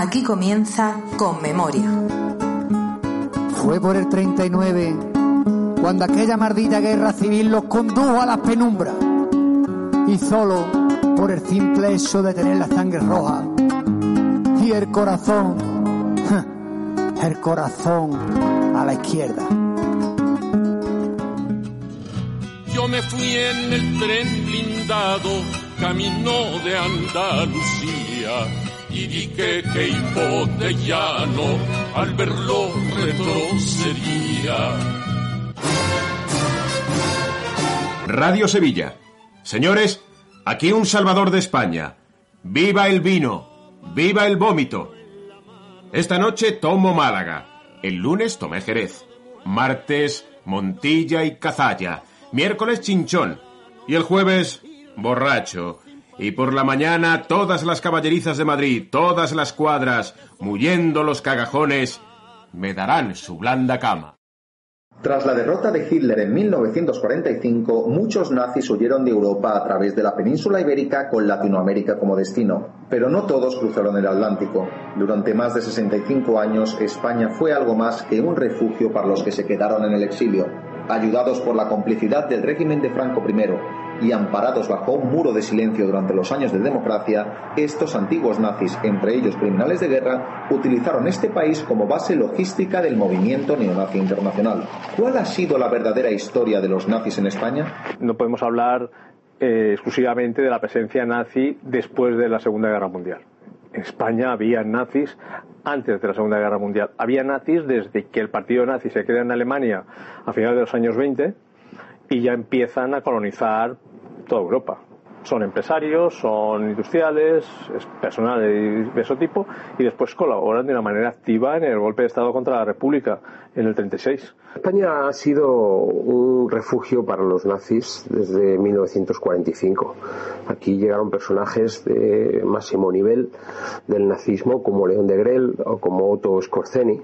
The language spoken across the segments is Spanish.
Aquí comienza Con Memoria. Fue por el 39 cuando aquella maldita guerra civil los condujo a las penumbras. Y solo por el simple hecho de tener la sangre roja y el corazón, el corazón a la izquierda. Yo me fui en el tren blindado, camino de Andalucía, y vi que Queipo de llano al verlo retrocedía. Radio Sevilla. Señores, aquí un salvador de España. ¡Viva el vino! ¡Viva el vómito! Esta noche tomo Málaga. El lunes tomé Jerez. Martes, Montilla y Cazalla. Miércoles, Chinchón. Y el jueves, borracho. Y por la mañana, todas las caballerizas de Madrid, todas las cuadras, muyendo los cagajones, me darán su blanda cama. Tras la derrota de Hitler en 1945, muchos nazis huyeron de Europa a través de la península ibérica con Latinoamérica como destino. Pero no todos cruzaron el Atlántico. Durante más de 65 años, España fue algo más que un refugio para los que se quedaron en el exilio. Ayudados por la complicidad del régimen de Franco I y amparados bajo un muro de silencio durante los años de democracia, estos antiguos nazis, entre ellos criminales de guerra, utilizaron este país como base logística del movimiento neonazi internacional. ¿Cuál ha sido la verdadera historia de los nazis en España? No podemos hablar eh, exclusivamente de la presencia nazi después de la Segunda Guerra Mundial. En España había nazis antes de la Segunda Guerra Mundial. Había nazis desde que el partido nazi se queda en Alemania a finales de los años 20 y ya empiezan a colonizar toda Europa. Son empresarios, son industriales, es personal de ese tipo y después colaboran de una manera activa en el golpe de Estado contra la República en el 36. España ha sido un refugio para los nazis desde 1945. Aquí llegaron personajes de máximo nivel del nazismo como León de Grel o como Otto Skorzeny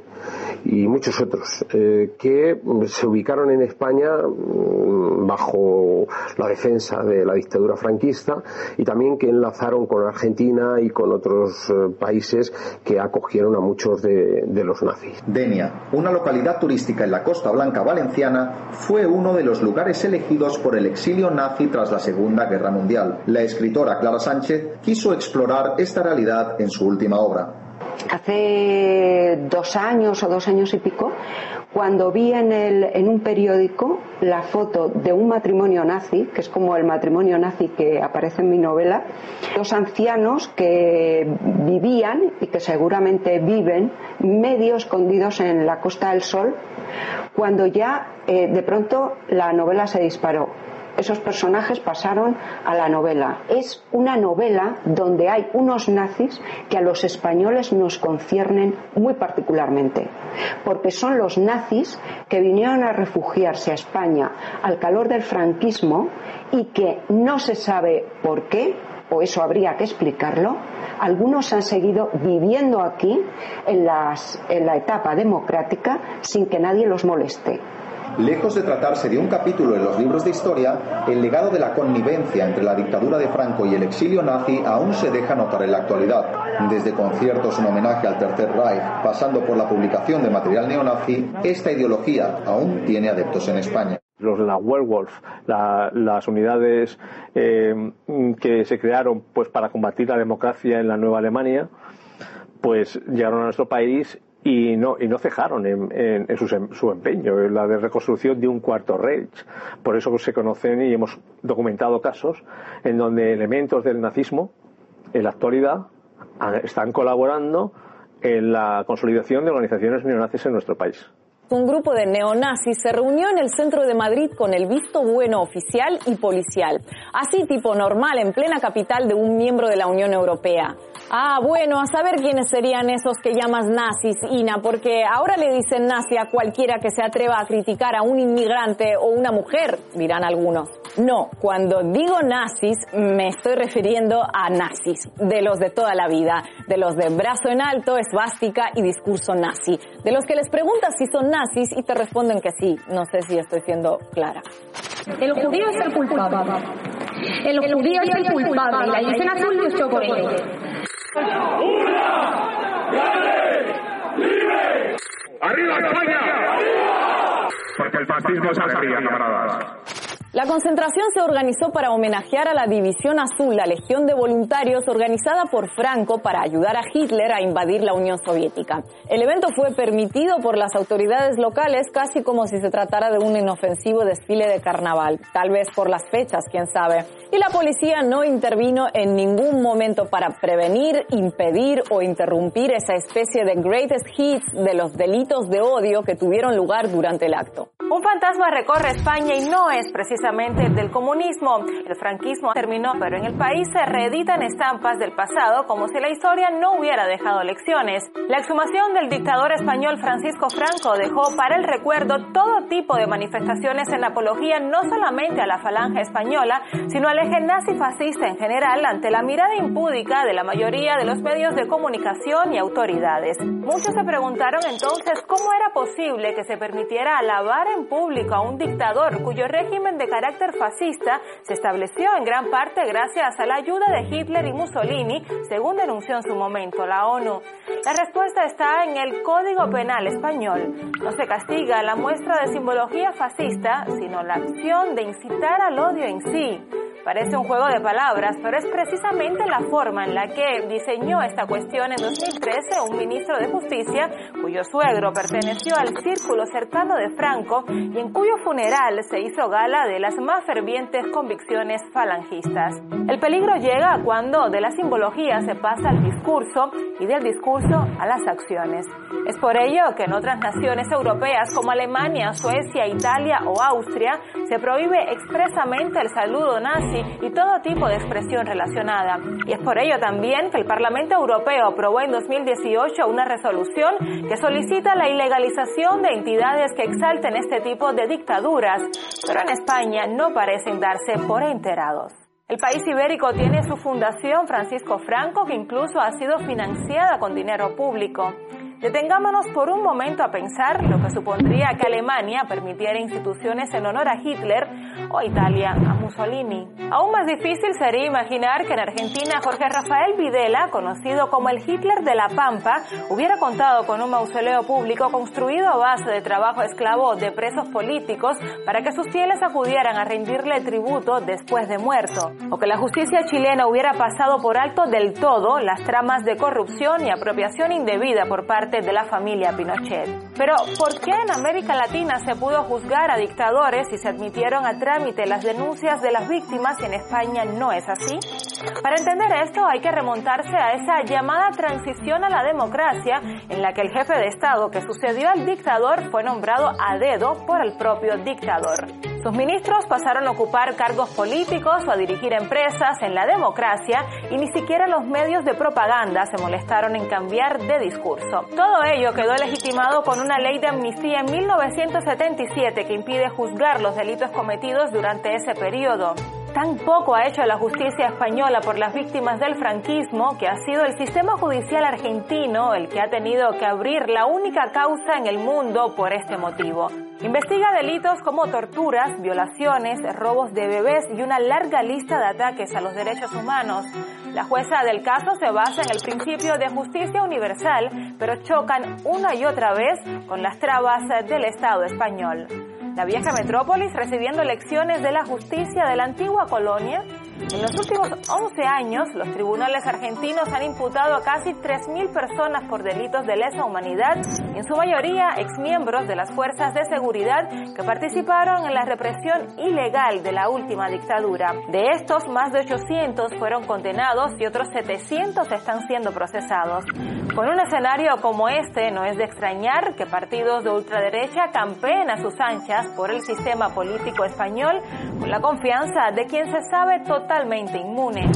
y muchos otros eh, que se ubicaron en España mm, bajo la defensa de la dictadura franquista y también que enlazaron con Argentina y con otros eh, países que acogieron a muchos de, de los nazis. Denia, una localidad turística en la Costa Blanca valenciana, fue uno de los lugares elegidos por el exilio nazi tras la Segunda Guerra Mundial. La escritora Clara Sánchez quiso explorar esta realidad en su última obra. Hace dos años o dos años y pico, cuando vi en, el, en un periódico la foto de un matrimonio nazi, que es como el matrimonio nazi que aparece en mi novela, dos ancianos que vivían y que seguramente viven medio escondidos en la Costa del Sol, cuando ya eh, de pronto la novela se disparó esos personajes pasaron a la novela. Es una novela donde hay unos nazis que a los españoles nos conciernen muy particularmente, porque son los nazis que vinieron a refugiarse a España al calor del franquismo y que no se sabe por qué, o eso habría que explicarlo, algunos han seguido viviendo aquí en, las, en la etapa democrática sin que nadie los moleste. Lejos de tratarse de un capítulo en los libros de historia, el legado de la connivencia entre la dictadura de Franco y el exilio nazi aún se deja notar en la actualidad. Desde conciertos en homenaje al Tercer Reich, pasando por la publicación de material neonazi, esta ideología aún tiene adeptos en España los la Werewolf, la, las unidades eh, que se crearon pues para combatir la democracia en la Nueva Alemania, pues llegaron a nuestro país y no, y no cejaron en, en, su, su, empeño, en la de reconstrucción de un cuarto Reich. Por eso se conocen y hemos documentado casos en donde elementos del nazismo, en la actualidad, están colaborando en la consolidación de organizaciones neonazis en nuestro país. Un grupo de neonazis se reunió en el centro de Madrid con el visto bueno oficial y policial, así tipo normal en plena capital de un miembro de la Unión Europea. Ah, bueno, a saber quiénes serían esos que llamas nazis, Ina, porque ahora le dicen nazi a cualquiera que se atreva a criticar a un inmigrante o una mujer, dirán algunos. No, cuando digo nazis me estoy refiriendo a nazis, de los de toda la vida, de los de brazo en alto, esvástica y discurso nazi, de los que les preguntas si son nazis y te responden que sí. No sé si estoy siendo clara. El judío es el culpable. El judío es el culpable. La dicen azul luchó por ello. ¡Arriba España! Porque el fascismo es alegría, camaradas. La concentración se organizó para homenajear a la División Azul, la legión de voluntarios organizada por Franco para ayudar a Hitler a invadir la Unión Soviética. El evento fue permitido por las autoridades locales casi como si se tratara de un inofensivo desfile de carnaval, tal vez por las fechas, quién sabe. Y la policía no intervino en ningún momento para prevenir, impedir o interrumpir esa especie de greatest hits de los delitos de odio que tuvieron lugar durante el acto. Un fantasma recorre España y no es precisamente del comunismo. El franquismo terminó, pero en el país se reeditan estampas del pasado como si la historia no hubiera dejado lecciones. La exhumación del dictador español Francisco Franco dejó para el recuerdo todo tipo de manifestaciones en apología no solamente a la falange española, sino al eje nazi-fascista en general ante la mirada impúdica de la mayoría de los medios de comunicación y autoridades. Muchos se preguntaron entonces cómo era posible que se permitiera alabar en público a un dictador cuyo régimen de carácter fascista se estableció en gran parte gracias a la ayuda de Hitler y Mussolini, según denunció en su momento la ONU. La respuesta está en el Código Penal español. No se castiga la muestra de simbología fascista, sino la acción de incitar al odio en sí. Parece un juego de palabras, pero es precisamente la forma en la que diseñó esta cuestión en 2013 un ministro de Justicia cuyo suegro perteneció al círculo cercano de Franco y en cuyo funeral se hizo gala de las más fervientes convicciones falangistas. El peligro llega cuando de la simbología se pasa al discurso y del discurso a las acciones. Es por ello que en otras naciones europeas como Alemania, Suecia, Italia o Austria se prohíbe expresamente el saludo nazi y todo tipo de expresión relacionada. Y es por ello también que el Parlamento Europeo aprobó en 2018 una resolución que solicita la ilegalización de entidades que exalten este tipo de dictaduras, pero en No parecen darse por enterados. El país ibérico tiene su fundación Francisco Franco, que incluso ha sido financiada con dinero público. Detengámonos por un momento a pensar lo que supondría que Alemania permitiera instituciones en honor a Hitler o Italia a Mussolini. Aún más difícil sería imaginar que en Argentina Jorge Rafael Videla, conocido como el Hitler de la Pampa, hubiera contado con un mausoleo público construido a base de trabajo esclavo de presos políticos para que sus fieles acudieran a rendirle tributo después de muerto. O que la justicia chilena hubiera pasado por alto del todo las tramas de corrupción y apropiación indebida por parte de la familia Pinochet. Pero, ¿por qué en América Latina se pudo juzgar a dictadores y se admitieron a trámite las denuncias de las víctimas y en España no es así? Para entender esto hay que remontarse a esa llamada transición a la democracia en la que el jefe de Estado que sucedió al dictador fue nombrado a dedo por el propio dictador. Sus ministros pasaron a ocupar cargos políticos o a dirigir empresas en la democracia y ni siquiera los medios de propaganda se molestaron en cambiar de discurso. Todo ello quedó legitimado con una ley de amnistía en 1977 que impide juzgar los delitos cometidos durante ese periodo. Tan poco ha hecho la justicia española por las víctimas del franquismo que ha sido el sistema judicial argentino el que ha tenido que abrir la única causa en el mundo por este motivo. Investiga delitos como torturas, violaciones, robos de bebés y una larga lista de ataques a los derechos humanos. La jueza del caso se basa en el principio de justicia universal, pero chocan una y otra vez con las trabas del Estado español. La vieja metrópolis recibiendo lecciones de la justicia de la antigua colonia En los últimos 11 años, los tribunales argentinos han imputado a casi 3.000 personas por delitos de lesa humanidad, en su mayoría exmiembros de las fuerzas de seguridad que participaron en la represión ilegal de la última dictadura. De estos, más de 800 fueron condenados y otros 700 están siendo procesados. Con un escenario como este, no es de extrañar que partidos de ultraderecha campeen a sus anchas por el sistema político español con la confianza de quien se sabe totalmente inmune.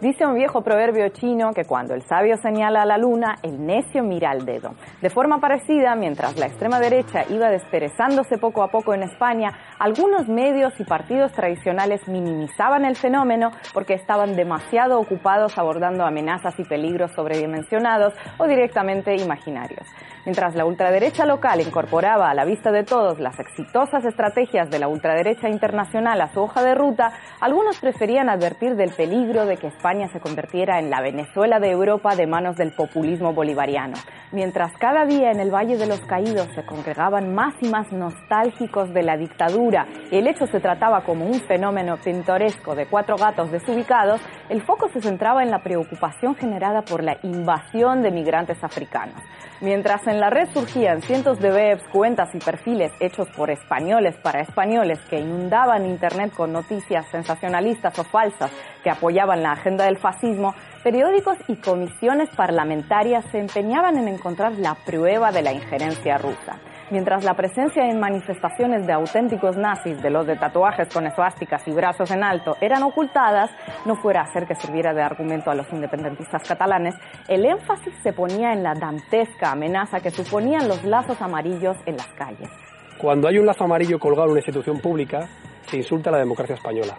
Dice un viejo proverbio chino que cuando el sabio señala a la luna, el necio mira al dedo. De forma parecida, mientras la extrema derecha iba desperezándose poco a poco en España, algunos medios y partidos tradicionales minimizaban el fenómeno porque estaban demasiado ocupados abordando amenazas y peligros sobredimensionados o directamente imaginarios. Mientras la ultraderecha local incorporaba a la vista de todos las exitosas estrategias de la ultraderecha internacional a su hoja de ruta, algunos preferían advertir del peligro de que España se convirtiera en la Venezuela de Europa de manos del populismo bolivariano. Mientras cada día en el Valle de los Caídos se congregaban más y más nostálgicos de la dictadura y el hecho se trataba como un fenómeno pintoresco de cuatro gatos desubicados, el foco se centraba en la preocupación generada por la invasión de migrantes africanos. Mientras en la red surgían cientos de webs, cuentas y perfiles hechos por españoles para españoles que inundaban Internet con noticias sensacionalistas o falsas que apoyaban la agenda del fascismo, periódicos y comisiones parlamentarias se empeñaban en encontrar la prueba de la injerencia rusa. Mientras la presencia en manifestaciones de auténticos nazis, de los de tatuajes con esvásticas y brazos en alto, eran ocultadas, no fuera a ser que sirviera de argumento a los independentistas catalanes, el énfasis se ponía en la dantesca amenaza que suponían los lazos amarillos en las calles. Cuando hay un lazo amarillo colgado en una institución pública, se insulta a la democracia española.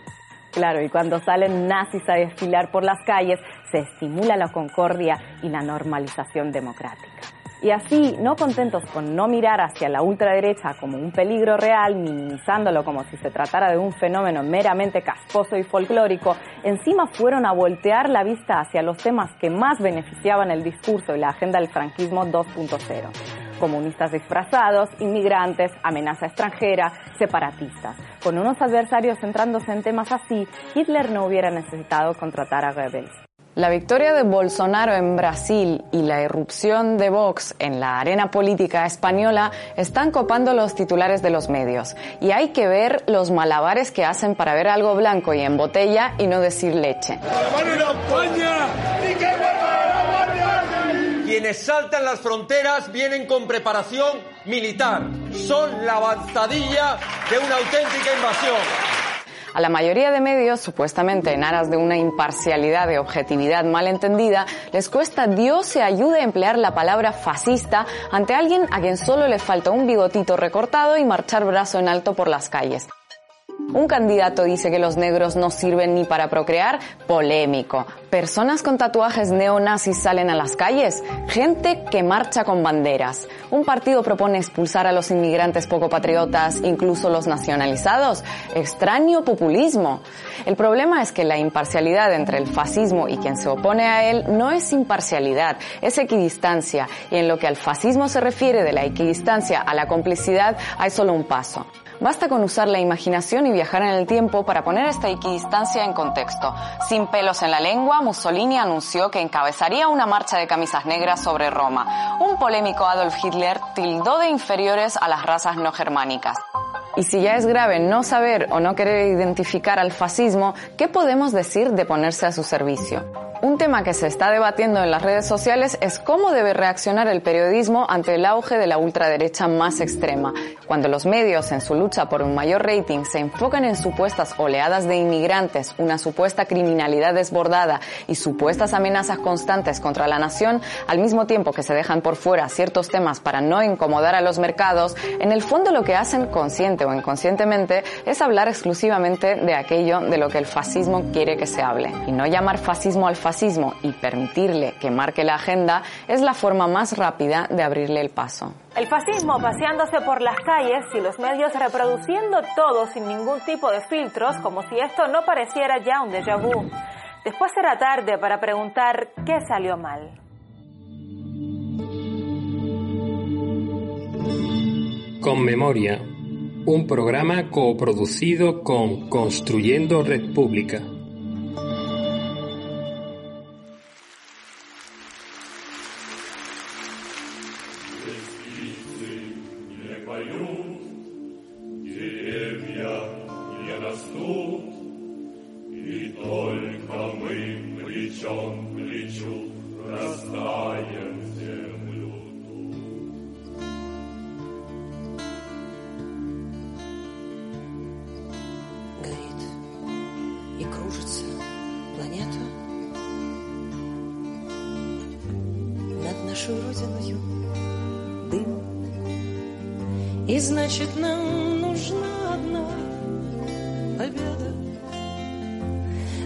Claro, y cuando salen nazis a desfilar por las calles, se estimula la concordia y la normalización democrática. Y así, no contentos con no mirar hacia la ultraderecha como un peligro real, minimizándolo como si se tratara de un fenómeno meramente casposo y folclórico, encima fueron a voltear la vista hacia los temas que más beneficiaban el discurso y la agenda del franquismo 2.0 comunistas disfrazados, inmigrantes, amenaza extranjera, separatistas. Con unos adversarios centrándose en temas así, Hitler no hubiera necesitado contratar a Goebbels. La victoria de Bolsonaro en Brasil y la irrupción de Vox en la arena política española están copando los titulares de los medios. Y hay que ver los malabares que hacen para ver algo blanco y en botella y no decir leche. Quienes saltan las fronteras vienen con preparación militar. Son la avanzadilla de una auténtica invasión. A la mayoría de medios, supuestamente en aras de una imparcialidad de objetividad malentendida, les cuesta Dios se ayude a emplear la palabra fascista ante alguien a quien solo le falta un bigotito recortado y marchar brazo en alto por las calles. Un candidato dice que los negros no sirven ni para procrear, polémico. Personas con tatuajes neonazis salen a las calles, gente que marcha con banderas. Un partido propone expulsar a los inmigrantes poco patriotas, incluso los nacionalizados. Extraño populismo. El problema es que la imparcialidad entre el fascismo y quien se opone a él no es imparcialidad, es equidistancia. Y en lo que al fascismo se refiere de la equidistancia a la complicidad hay solo un paso. Basta con usar la imaginación y viajar en el tiempo para poner esta equidistancia en contexto. Sin pelos en la lengua, Mussolini anunció que encabezaría una marcha de camisas negras sobre Roma. Un polémico Adolf Hitler tildó de inferiores a las razas no germánicas. Y si ya es grave no saber o no querer identificar al fascismo, ¿qué podemos decir de ponerse a su servicio? Un tema que se está debatiendo en las redes sociales es cómo debe reaccionar el periodismo ante el auge de la ultraderecha más extrema. Cuando los medios, en su lucha por un mayor rating, se enfocan en supuestas oleadas de inmigrantes, una supuesta criminalidad desbordada y supuestas amenazas constantes contra la nación, al mismo tiempo que se dejan por fuera ciertos temas para no incomodar a los mercados, en el fondo lo que hacen consciente o inconscientemente es hablar exclusivamente de aquello de lo que el fascismo quiere que se hable. Y no llamar fascismo al fascismo fascismo y permitirle que marque la agenda es la forma más rápida de abrirle el paso. El fascismo paseándose por las calles y los medios reproduciendo todo sin ningún tipo de filtros, como si esto no pareciera ya un déjà vu. Después será tarde para preguntar qué salió mal. Con Memoria, un programa coproducido con Construyendo Red Pública.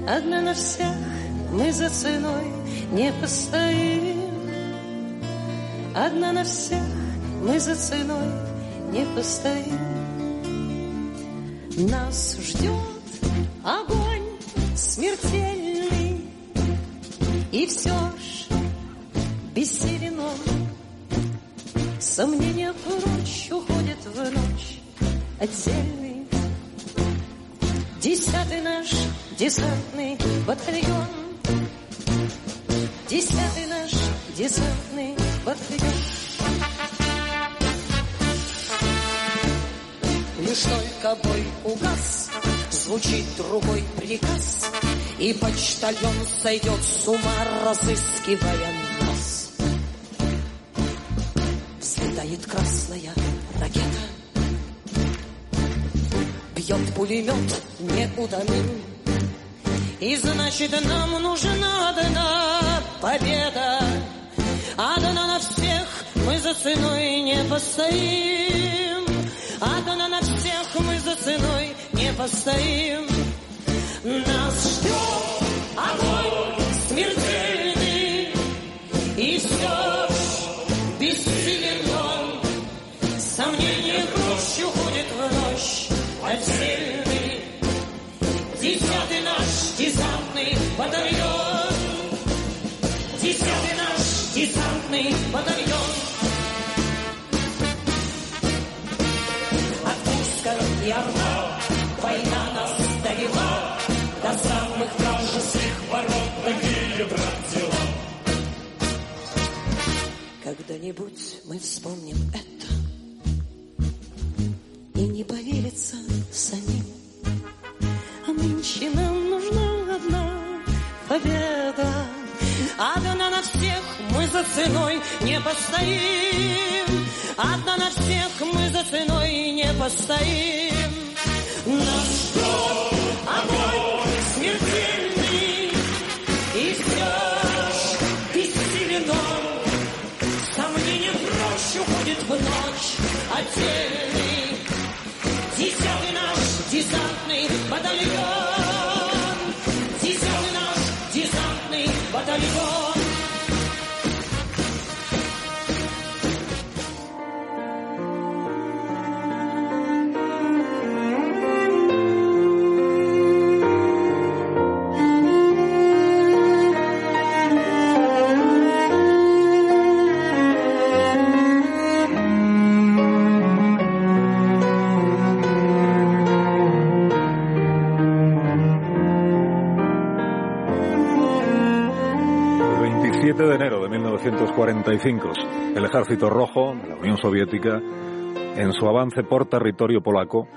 Одна на всех мы за ценой не постоим. Одна на всех мы за ценой не постоим. Нас ждет огонь смертельный, и все ж бессилен он. Сомнения прочь уходят в ночь отдельный. Десятый наш десантный батальон. Десятый наш десантный батальон. Лишь только бой угас, звучит другой приказ, И почтальон сойдет с ума, разыскивая нас. Взлетает красная ракета, Бьет пулемет неудалым, И значит нам нужна одна победа, Одна на всех мы за ценой не постоим. Одна на всех мы за ценой не постоим. Нас ждет огонь смертельный, и все ж бессилен он. Сомнение прочь уходит в ночь отдельный. Батальон. Десятый наш десантный батальон. От Курска и Орла война нас довела до самых вражеских ворот. Такие, брат, дела. Когда-нибудь мы вспомним это и не поверится самим. Победа. Одна на всех мы за ценой не постоим. Одна на всех мы за ценой не постоим. Нас ждет огонь смертельный, и все ж бессилен он. Сомнение прочь уходит в ночь отдельный. 1945, el ejército rojo de la Unión Soviética, en su avance por territorio polaco,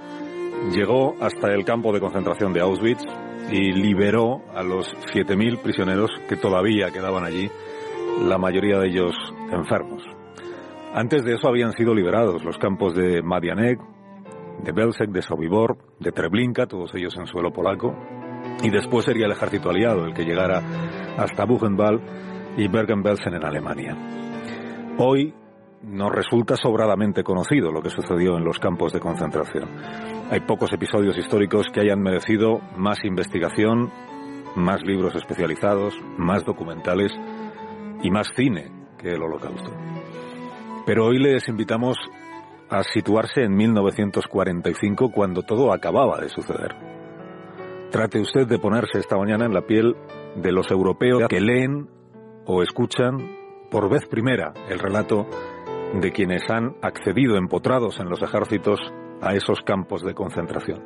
llegó hasta el campo de concentración de Auschwitz y liberó a los 7.000 prisioneros que todavía quedaban allí, la mayoría de ellos enfermos. Antes de eso habían sido liberados los campos de Madianek, de Belzec, de Sobibor, de Treblinka, todos ellos en suelo polaco, y después sería el ejército aliado el que llegara hasta Buchenwald y Bergen-Belsen en Alemania. Hoy nos resulta sobradamente conocido lo que sucedió en los campos de concentración. Hay pocos episodios históricos que hayan merecido más investigación, más libros especializados, más documentales y más cine que el Holocausto. Pero hoy les invitamos a situarse en 1945 cuando todo acababa de suceder. Trate usted de ponerse esta mañana en la piel de los europeos que leen o escuchan por vez primera el relato de quienes han accedido empotrados en los ejércitos a esos campos de concentración.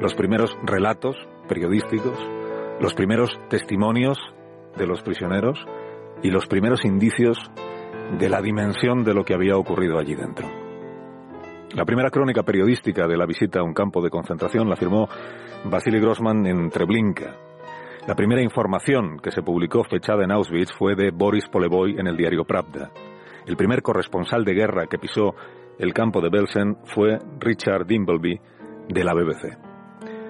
Los primeros relatos periodísticos, los primeros testimonios de los prisioneros y los primeros indicios de la dimensión de lo que había ocurrido allí dentro. La primera crónica periodística de la visita a un campo de concentración la firmó Vasily Grossman en Treblinka. La primera información que se publicó fechada en Auschwitz fue de Boris Polevoy en el diario Pravda. El primer corresponsal de guerra que pisó el campo de Belsen fue Richard Dimbleby de la BBC.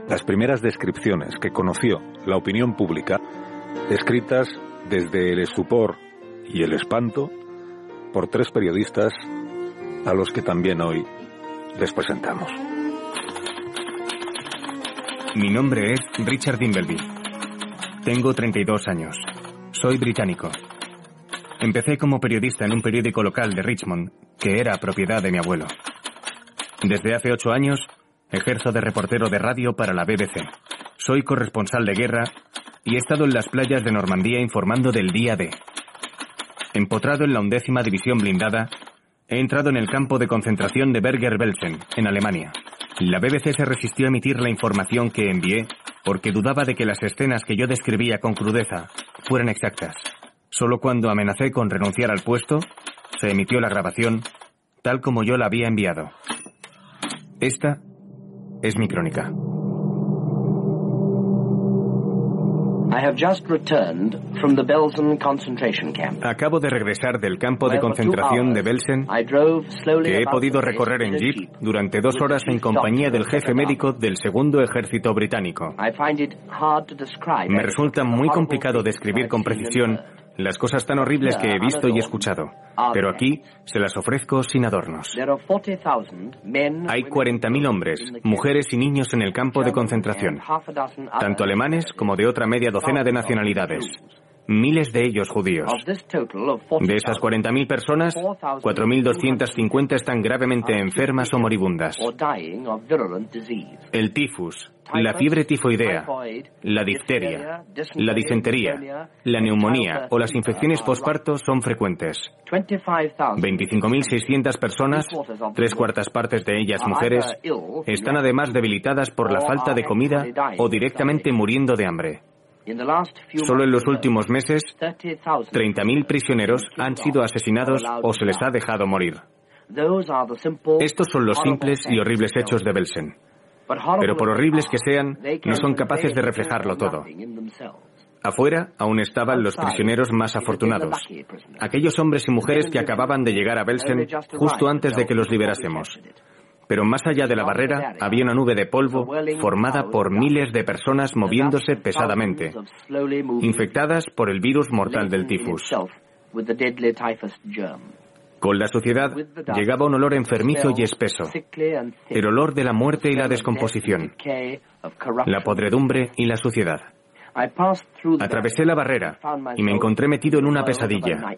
Las primeras descripciones que conoció la opinión pública, escritas desde el estupor y el espanto por tres periodistas a los que también hoy les presentamos. Mi nombre es Richard Dimbleby. Tengo 32 años. Soy británico. Empecé como periodista en un periódico local de Richmond, que era propiedad de mi abuelo. Desde hace ocho años, ejerzo de reportero de radio para la BBC. Soy corresponsal de guerra y he estado en las playas de Normandía informando del día D. Empotrado en la undécima división blindada, he entrado en el campo de concentración de Berger-Belsen, en Alemania. La BBC se resistió a emitir la información que envié porque dudaba de que las escenas que yo describía con crudeza fueran exactas. Solo cuando amenacé con renunciar al puesto, se emitió la grabación tal como yo la había enviado. Esta es mi crónica. I have just returned from the Belsen concentration camp. Acabo de regresar del campo de concentración de Belsen, que he podido recorrer en jeep durante dos horas en compañía del jefe médico del segundo ejército británico. Me resulta muy complicado describir con precisión las cosas tan horribles que he visto y escuchado, pero aquí se las ofrezco sin adornos. There are 40,000 men, Hay 40.000 hombres, mujeres y niños en el campo de concentración, tanto alemanes como de otra media docena de nacionalidades, miles de ellos judíos. Of this total of 40,000, De esas 40.000 personas, 4.250 están gravemente enfermas o moribundas. El tifus, la fiebre tifoidea, la difteria, la disentería, la neumonía o las infecciones posparto son frecuentes. 25,000 25.600 personas, tres cuartas partes de ellas mujeres, están además debilitadas por la falta de comida o directamente muriendo de hambre. Solo en los últimos meses, 30,000 30.000 prisioneros han sido asesinados o se les ha dejado morir. Estos son los simples y horribles hechos de Belsen. Pero por horribles que sean, no son capaces de reflejarlo todo. Afuera aún estaban los prisioneros más afortunados, aquellos hombres y mujeres que acababan de llegar a Belsen justo antes de que los liberásemos. Pero más allá de la barrera había una nube de polvo formada por miles de personas moviéndose pesadamente, infectadas por el virus mortal del tifus. Con la suciedad llegaba un olor enfermizo y espeso, el olor de la muerte y la descomposición, la podredumbre y la suciedad. Atravesé la barrera y me encontré metido en una pesadilla.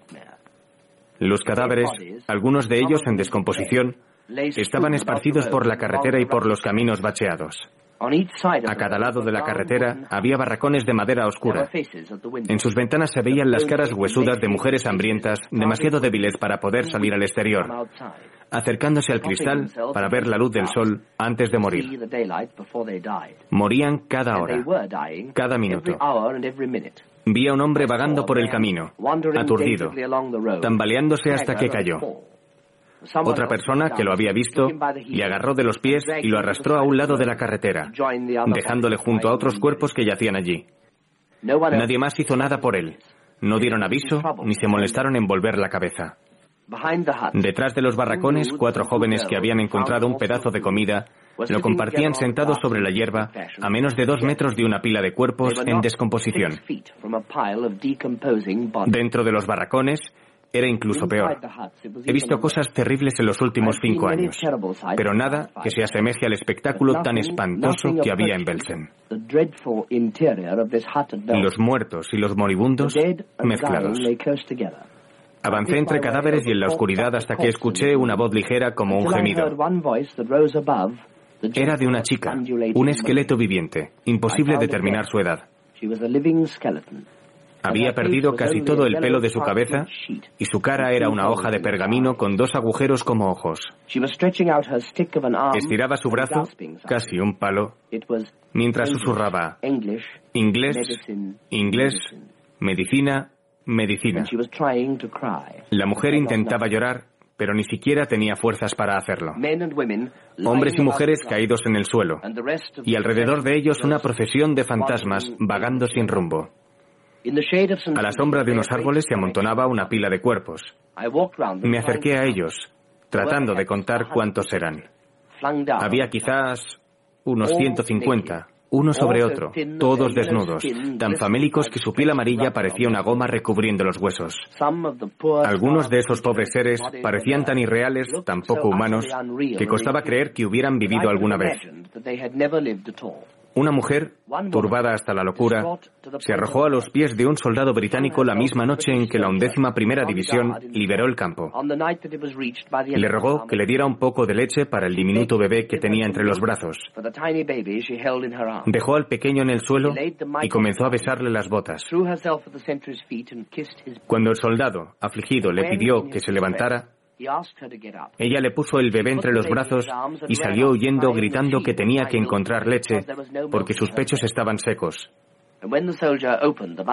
Los cadáveres, algunos de ellos en descomposición, estaban esparcidos por la carretera y por los caminos bacheados. A cada lado de la carretera había barracones de madera oscura. En sus ventanas se veían las caras huesudas de mujeres hambrientas, demasiado débiles para poder salir al exterior, acercándose al cristal para ver la luz del sol antes de morir. Morían cada hora, cada minuto. Vi a un hombre vagando por el camino, aturdido, tambaleándose hasta que cayó. Otra persona que lo había visto le agarró de los pies y lo arrastró a un lado de la carretera, dejándole junto a otros cuerpos que yacían allí. Nadie más hizo nada por él. No dieron aviso ni se molestaron en volver la cabeza. Detrás de los barracones, cuatro jóvenes que habían encontrado un pedazo de comida lo compartían sentados sobre la hierba a menos de dos metros de una pila de cuerpos en descomposición. Dentro de los barracones era incluso peor. He visto cosas terribles en los últimos cinco años, pero nada que se asemeje al espectáculo tan espantoso que había en Belsen. Los muertos y los moribundos mezclados. Avancé entre cadáveres y en la oscuridad hasta que escuché una voz ligera como un gemido. Era de una chica, un esqueleto viviente, imposible determinar su edad. Había perdido casi todo el pelo de su cabeza y su cara era una hoja de pergamino con dos agujeros como ojos. Estiraba su brazo, casi un palo, mientras susurraba. Inglés, inglés, medicina, medicina. La mujer intentaba llorar, pero ni siquiera tenía fuerzas para hacerlo. Hombres y mujeres caídos en el suelo, y alrededor de ellos una procesión de fantasmas vagando sin rumbo. A la sombra de unos árboles se amontonaba una pila de cuerpos. Me acerqué a ellos, tratando de contar cuántos eran. Había quizás unos 150, uno sobre otro, todos desnudos, tan famélicos que su piel amarilla parecía una goma recubriendo los huesos. Algunos de esos pobres seres parecían tan irreales, tan poco humanos, que costaba creer que hubieran vivido alguna vez. Una mujer, turbada hasta la locura, se arrojó a los pies de un soldado británico la misma noche en que la undécima primera división liberó el campo. Le rogó que le diera un poco de leche para el diminuto bebé que tenía entre los brazos. Dejó al pequeño en el suelo y comenzó a besarle las botas. Cuando el soldado, afligido, le pidió que se levantara, Ella le puso el bebé entre los brazos y salió huyendo gritando que tenía que encontrar leche porque sus pechos estaban secos.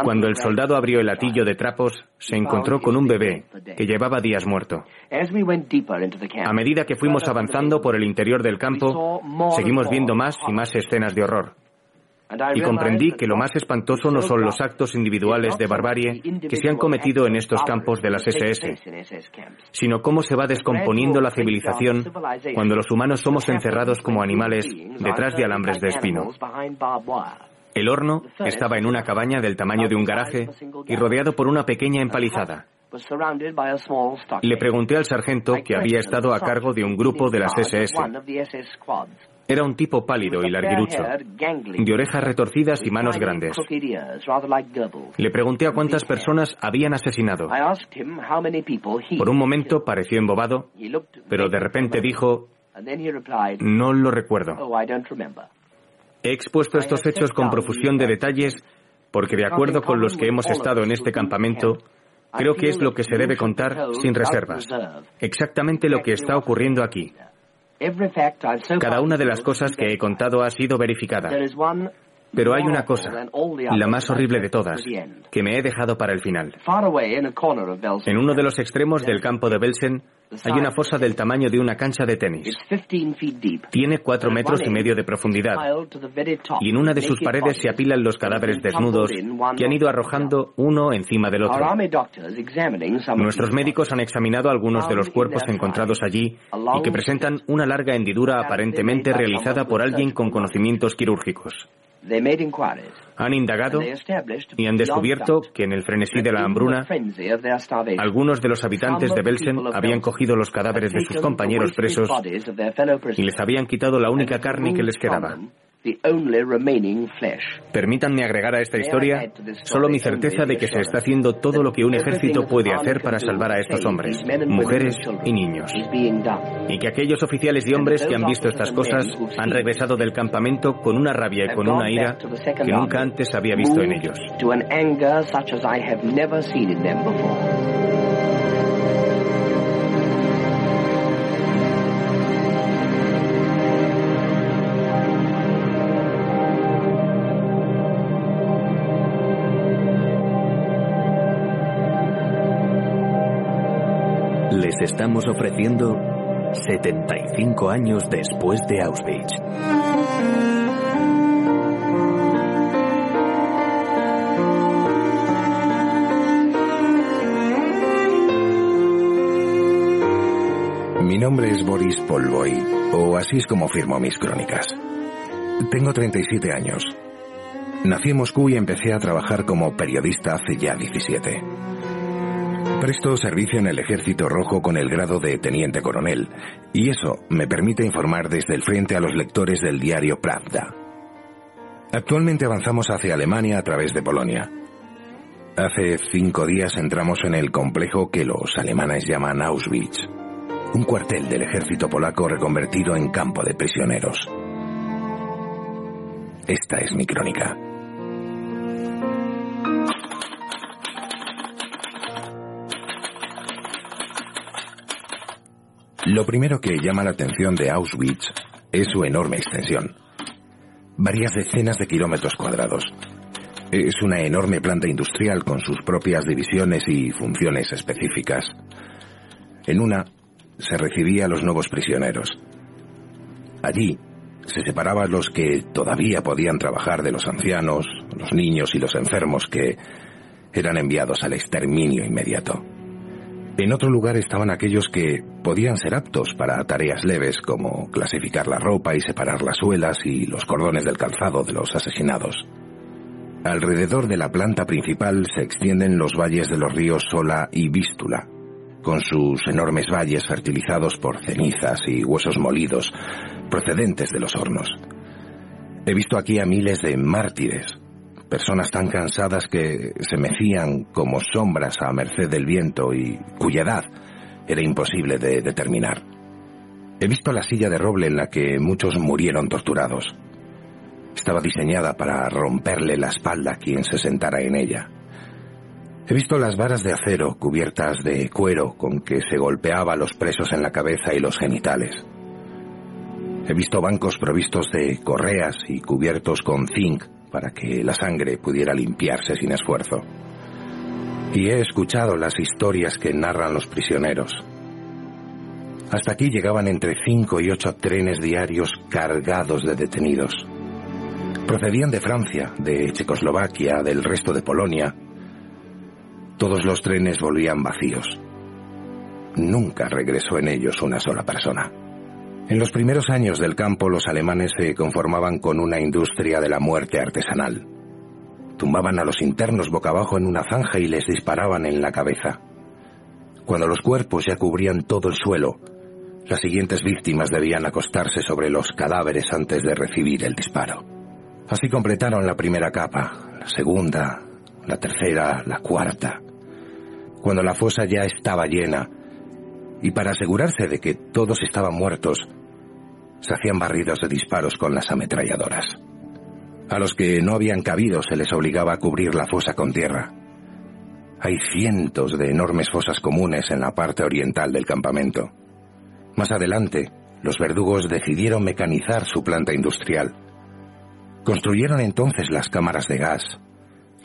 Cuando el soldado abrió el atillo de trapos, se encontró con un bebé que llevaba días muerto. A medida que fuimos avanzando por el interior del campo, seguimos viendo más y más escenas de horror. Y comprendí que lo más espantoso no son los actos individuales de barbarie que se han cometido en estos campos de las SS, sino cómo se va descomponiendo la civilización cuando los humanos somos encerrados como animales detrás de alambres de espino. El horno estaba en una cabaña del tamaño de un garaje y rodeado por una pequeña empalizada. Le pregunté al sargento que había estado a cargo de un grupo de las SS. Era un tipo pálido y larguirucho, de orejas retorcidas y manos grandes. Le pregunté a cuántas personas habían asesinado. Por un momento pareció embobado, pero de repente dijo, no lo recuerdo. "Oh, I don't remember." He expuesto estos hechos con profusión de detalles porque de acuerdo con los que hemos estado en este campamento, creo que es lo que se debe contar sin reservas. Exactamente lo que está ocurriendo aquí. Cada una de las cosas que he contado ha sido verificada. Pero hay una cosa, la más horrible de todas, que me he dejado para el final. En uno de los extremos del campo de Belsen hay una fosa del tamaño de una cancha de tenis. It's 15 feet deep. Tiene cuatro metros y medio de profundidad y en una de sus paredes se apilan los cadáveres desnudos que han ido arrojando uno encima del otro. Nuestros médicos han examinado algunos de los cuerpos encontrados allí y que presentan una larga hendidura aparentemente realizada por alguien con conocimientos quirúrgicos. They made inquiries. Han indagado y han descubierto que en el frenesí de la hambruna, algunos de los habitantes de Belsen habían cogido los cadáveres de sus compañeros presos y les habían quitado la única carne que les quedaba. Permítanme agregar a esta historia solo mi certeza de que se está haciendo todo lo que un ejército puede hacer para salvar a estos hombres, mujeres y niños. Y que aquellos oficiales y hombres que han visto estas cosas han regresado del campamento con una rabia y con una ira que nunca antes había visto en ellos. To an anger such as I have never seen in them before. Les estamos ofreciendo 75 años después de Auschwitz. Mi nombre es Boris Polvoy, o así es como firmo mis crónicas. Tengo 37 años. Nací en Moscú y empecé a trabajar como periodista hace ya 17. Presto servicio en el Ejército Rojo con el grado de teniente coronel, y eso me permite informar desde el frente a los lectores del diario Pravda. Actualmente avanzamos hacia Alemania a través de Polonia. Hace cinco días entramos en el complejo que los alemanes llaman Auschwitz, un cuartel del ejército polaco reconvertido en campo de prisioneros. Esta es mi crónica. Lo primero que llama la atención de Auschwitz es su enorme extensión. Varias decenas de kilómetros cuadrados. Es una enorme planta industrial con sus propias divisiones y funciones específicas. En una se recibía a los nuevos prisioneros. Allí se separaba a los que todavía podían trabajar de los ancianos, los niños y los enfermos que eran enviados al exterminio inmediato. En otro lugar estaban aquellos que podían ser aptos para tareas leves como clasificar la ropa y separar las suelas y los cordones del calzado de los asesinados. Alrededor de la planta principal se extienden los valles de los ríos Sola y Vístula, con sus enormes valles fertilizados por cenizas y huesos molidos procedentes de los hornos. He visto aquí a miles de mártires, personas tan cansadas que se mecían como sombras a merced del viento y cuya edad era imposible de determinar. He visto la silla de roble en la que muchos murieron torturados. Estaba diseñada para romperle la espalda a quien se sentara en ella. He visto las varas de acero cubiertas de cuero con que se golpeaba a los presos en la cabeza y los genitales. He visto bancos provistos de correas y cubiertos con zinc para que la sangre pudiera limpiarse sin esfuerzo. Y he escuchado las historias que narran los prisioneros. Hasta aquí llegaban entre cinco y ocho trenes diarios cargados de detenidos. Procedían de Francia, de Checoslovaquia, del resto de Polonia. Todos los trenes volvían vacíos. Nunca regresó en ellos una sola persona. En los primeros años del campo los alemanes se conformaban con una industria de la muerte artesanal. Tumbaban a los internos boca abajo en una zanja y les disparaban en la cabeza. Cuando los cuerpos ya cubrían todo el suelo, las siguientes víctimas debían acostarse sobre los cadáveres antes de recibir el disparo. Así completaron la primera capa, la segunda, la tercera, la cuarta. Cuando la fosa ya estaba llena, y para asegurarse de que todos estaban muertos, se hacían barridos de disparos con las ametralladoras. A los que no habían cabido se les obligaba a cubrir la fosa con tierra. Hay cientos de enormes fosas comunes en la parte oriental del campamento. Más adelante, los verdugos decidieron mecanizar su planta industrial. Construyeron entonces las cámaras de gas,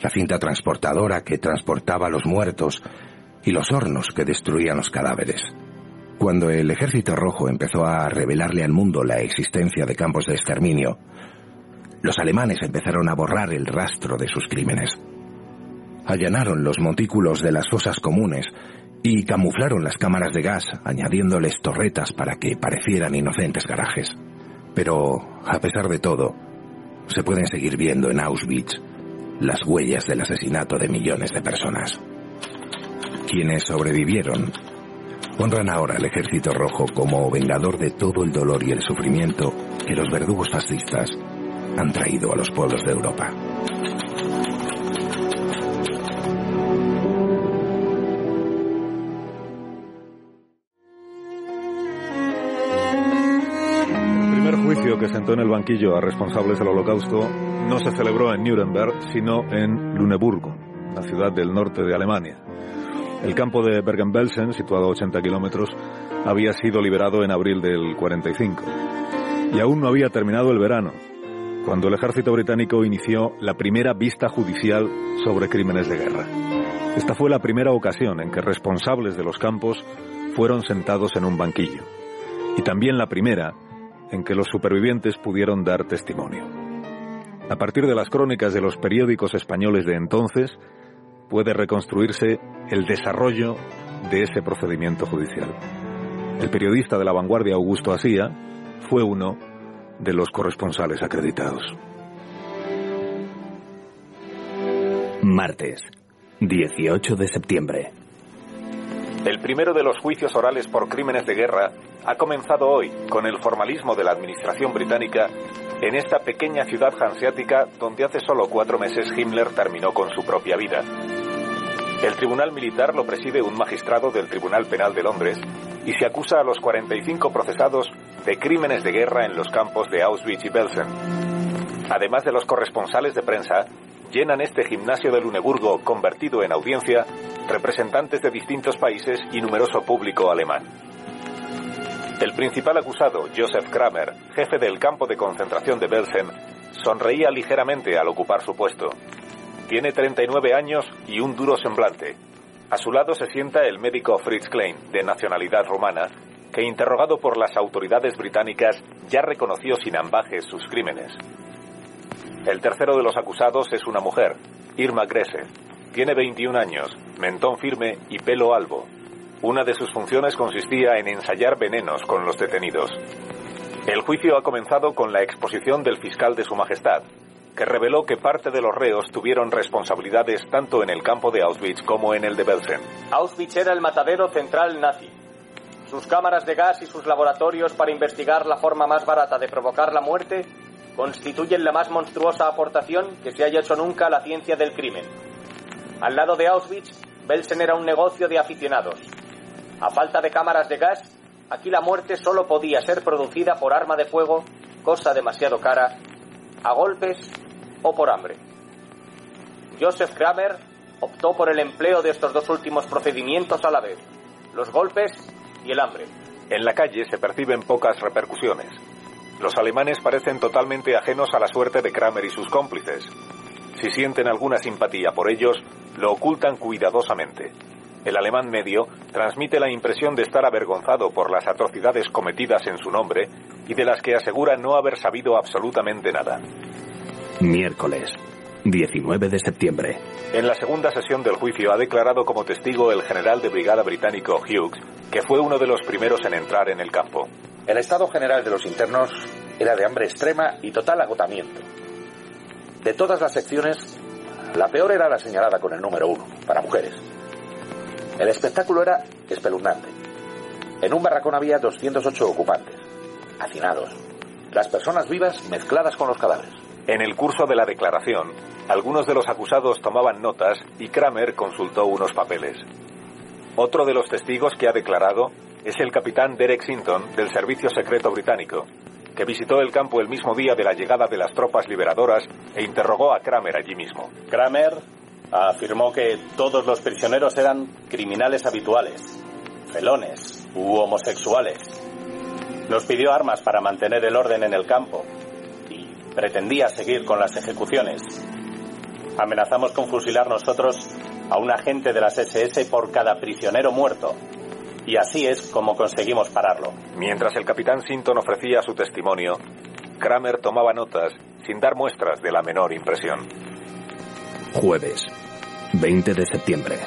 la cinta transportadora que transportaba los muertos y los hornos que destruían los cadáveres. Cuando el Ejército Rojo empezó a revelarle al mundo la existencia de campos de exterminio, los alemanes empezaron a borrar el rastro de sus crímenes. Allanaron los montículos de las fosas comunes y camuflaron las cámaras de gas, añadiéndoles torretas para que parecieran inocentes garajes. Pero, a pesar de todo, se pueden seguir viendo en Auschwitz las huellas del asesinato de millones de personas. Quienes sobrevivieron honran ahora al Ejército Rojo como vengador de todo el dolor y el sufrimiento que los verdugos fascistas han traído a los pueblos de Europa. El primer juicio que sentó en el banquillo a responsables del holocausto no se celebró en Nuremberg, sino en Luneburgo, la ciudad del norte de Alemania. El campo de Bergen-Belsen, situado a 80 kilómetros, había sido liberado en abril del 45. Y aún no había terminado el verano, cuando el ejército británico inició la primera vista judicial sobre crímenes de guerra. Esta fue la primera ocasión en que responsables de los campos fueron sentados en un banquillo. Y también la primera en que los supervivientes pudieron dar testimonio. A partir de las crónicas de los periódicos españoles de entonces, puede reconstruirse el desarrollo de ese procedimiento judicial. El periodista de la vanguardia Augusto Asía fue uno de los corresponsales acreditados. Martes, 18 de septiembre. El primero de los juicios orales por crímenes de guerra ha comenzado hoy con el formalismo de la administración británica en esta pequeña ciudad hanseática donde hace solo cuatro meses Himmler terminó con su propia vida. El tribunal militar lo preside un magistrado del Tribunal Penal de Londres y se acusa a los 45 procesados de crímenes de guerra en los campos de Auschwitz y Belsen. Además de los corresponsales de prensa, llenan este gimnasio de Luneburgo convertido en audiencia representantes de distintos países y numeroso público alemán. El principal acusado, Joseph Kramer, jefe del campo de concentración de Belsen, sonreía ligeramente al ocupar su puesto. Tiene 39 años y un duro semblante. A su lado se sienta el médico Fritz Klein, de nacionalidad rumana, que interrogado por las autoridades británicas ya reconoció sin ambajes sus crímenes. El tercero de los acusados es una mujer, Irma Grese. Tiene 21 años, mentón firme y pelo albo. Una de sus funciones consistía en ensayar venenos con los detenidos. El juicio ha comenzado con la exposición del fiscal de Su Majestad, que reveló que parte de los reos tuvieron responsabilidades tanto en el campo de Auschwitz como en el de Belsen. Auschwitz era el matadero central nazi. Sus cámaras de gas y sus laboratorios para investigar la forma más barata de provocar la muerte constituyen la más monstruosa aportación que se haya hecho nunca a la ciencia del crimen. Al lado de Auschwitz, Belsen era un negocio de aficionados. A falta de cámaras de gas, aquí la muerte solo podía ser producida por arma de fuego, cosa demasiado cara, a golpes o por hambre. Joseph Kramer optó por el empleo de estos dos últimos procedimientos a la vez, los golpes y el hambre. En la calle se perciben pocas repercusiones. Los alemanes parecen totalmente ajenos a la suerte de Kramer y sus cómplices. Si sienten alguna simpatía por ellos, lo ocultan cuidadosamente. El alemán medio transmite la impresión de estar avergonzado por las atrocidades cometidas en su nombre y de las que asegura no haber sabido absolutamente nada. Miércoles, 19 de septiembre. En la segunda sesión del juicio ha declarado como testigo el general de brigada británico Hughes, que fue uno de los primeros en entrar en el campo. El estado general de los internos era de hambre extrema y total agotamiento. De todas las secciones, la peor era la señalada con el número uno, para mujeres. El espectáculo era espeluznante. En un barracón había 208 ocupantes, hacinados, las personas vivas mezcladas con los cadáveres. En el curso de la declaración, algunos de los acusados tomaban notas y Kramer consultó unos papeles. Otro de los testigos que ha declarado es el capitán Derek Sinton del Servicio Secreto Británico, que visitó el campo el mismo día de la llegada de las tropas liberadoras e interrogó a Kramer allí mismo. Kramer afirmó que todos los prisioneros eran criminales habituales, felones u homosexuales. Nos pidió armas para mantener el orden en el campo y pretendía seguir con las ejecuciones. Amenazamos con fusilar nosotros a un agente de las SS por cada prisionero muerto. Y así es como conseguimos pararlo. Mientras el capitán Sinton ofrecía su testimonio, Kramer tomaba notas sin dar muestras de la menor impresión. Jueves, 20 de septiembre.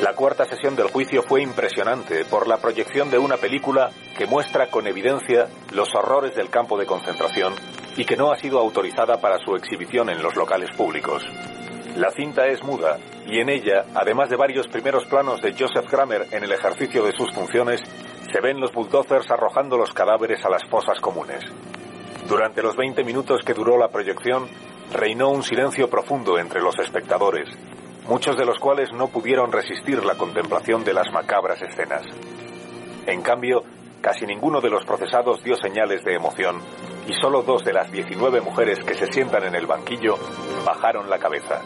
La cuarta sesión del juicio fue impresionante por la proyección de una película que muestra con evidencia los horrores del campo de concentración y que no ha sido autorizada para su exhibición en los locales públicos. La cinta es muda y en ella, además de varios primeros planos de Joseph Kramer en el ejercicio de sus funciones, se ven los bulldozers arrojando los cadáveres a las fosas comunes. Durante los 20 minutos que duró la proyección, reinó un silencio profundo entre los espectadores, muchos de los cuales no pudieron resistir la contemplación de las macabras escenas. En cambio, casi ninguno de los procesados dio señales de emoción y solo dos de las 19 mujeres que se sientan en el banquillo bajaron la cabeza.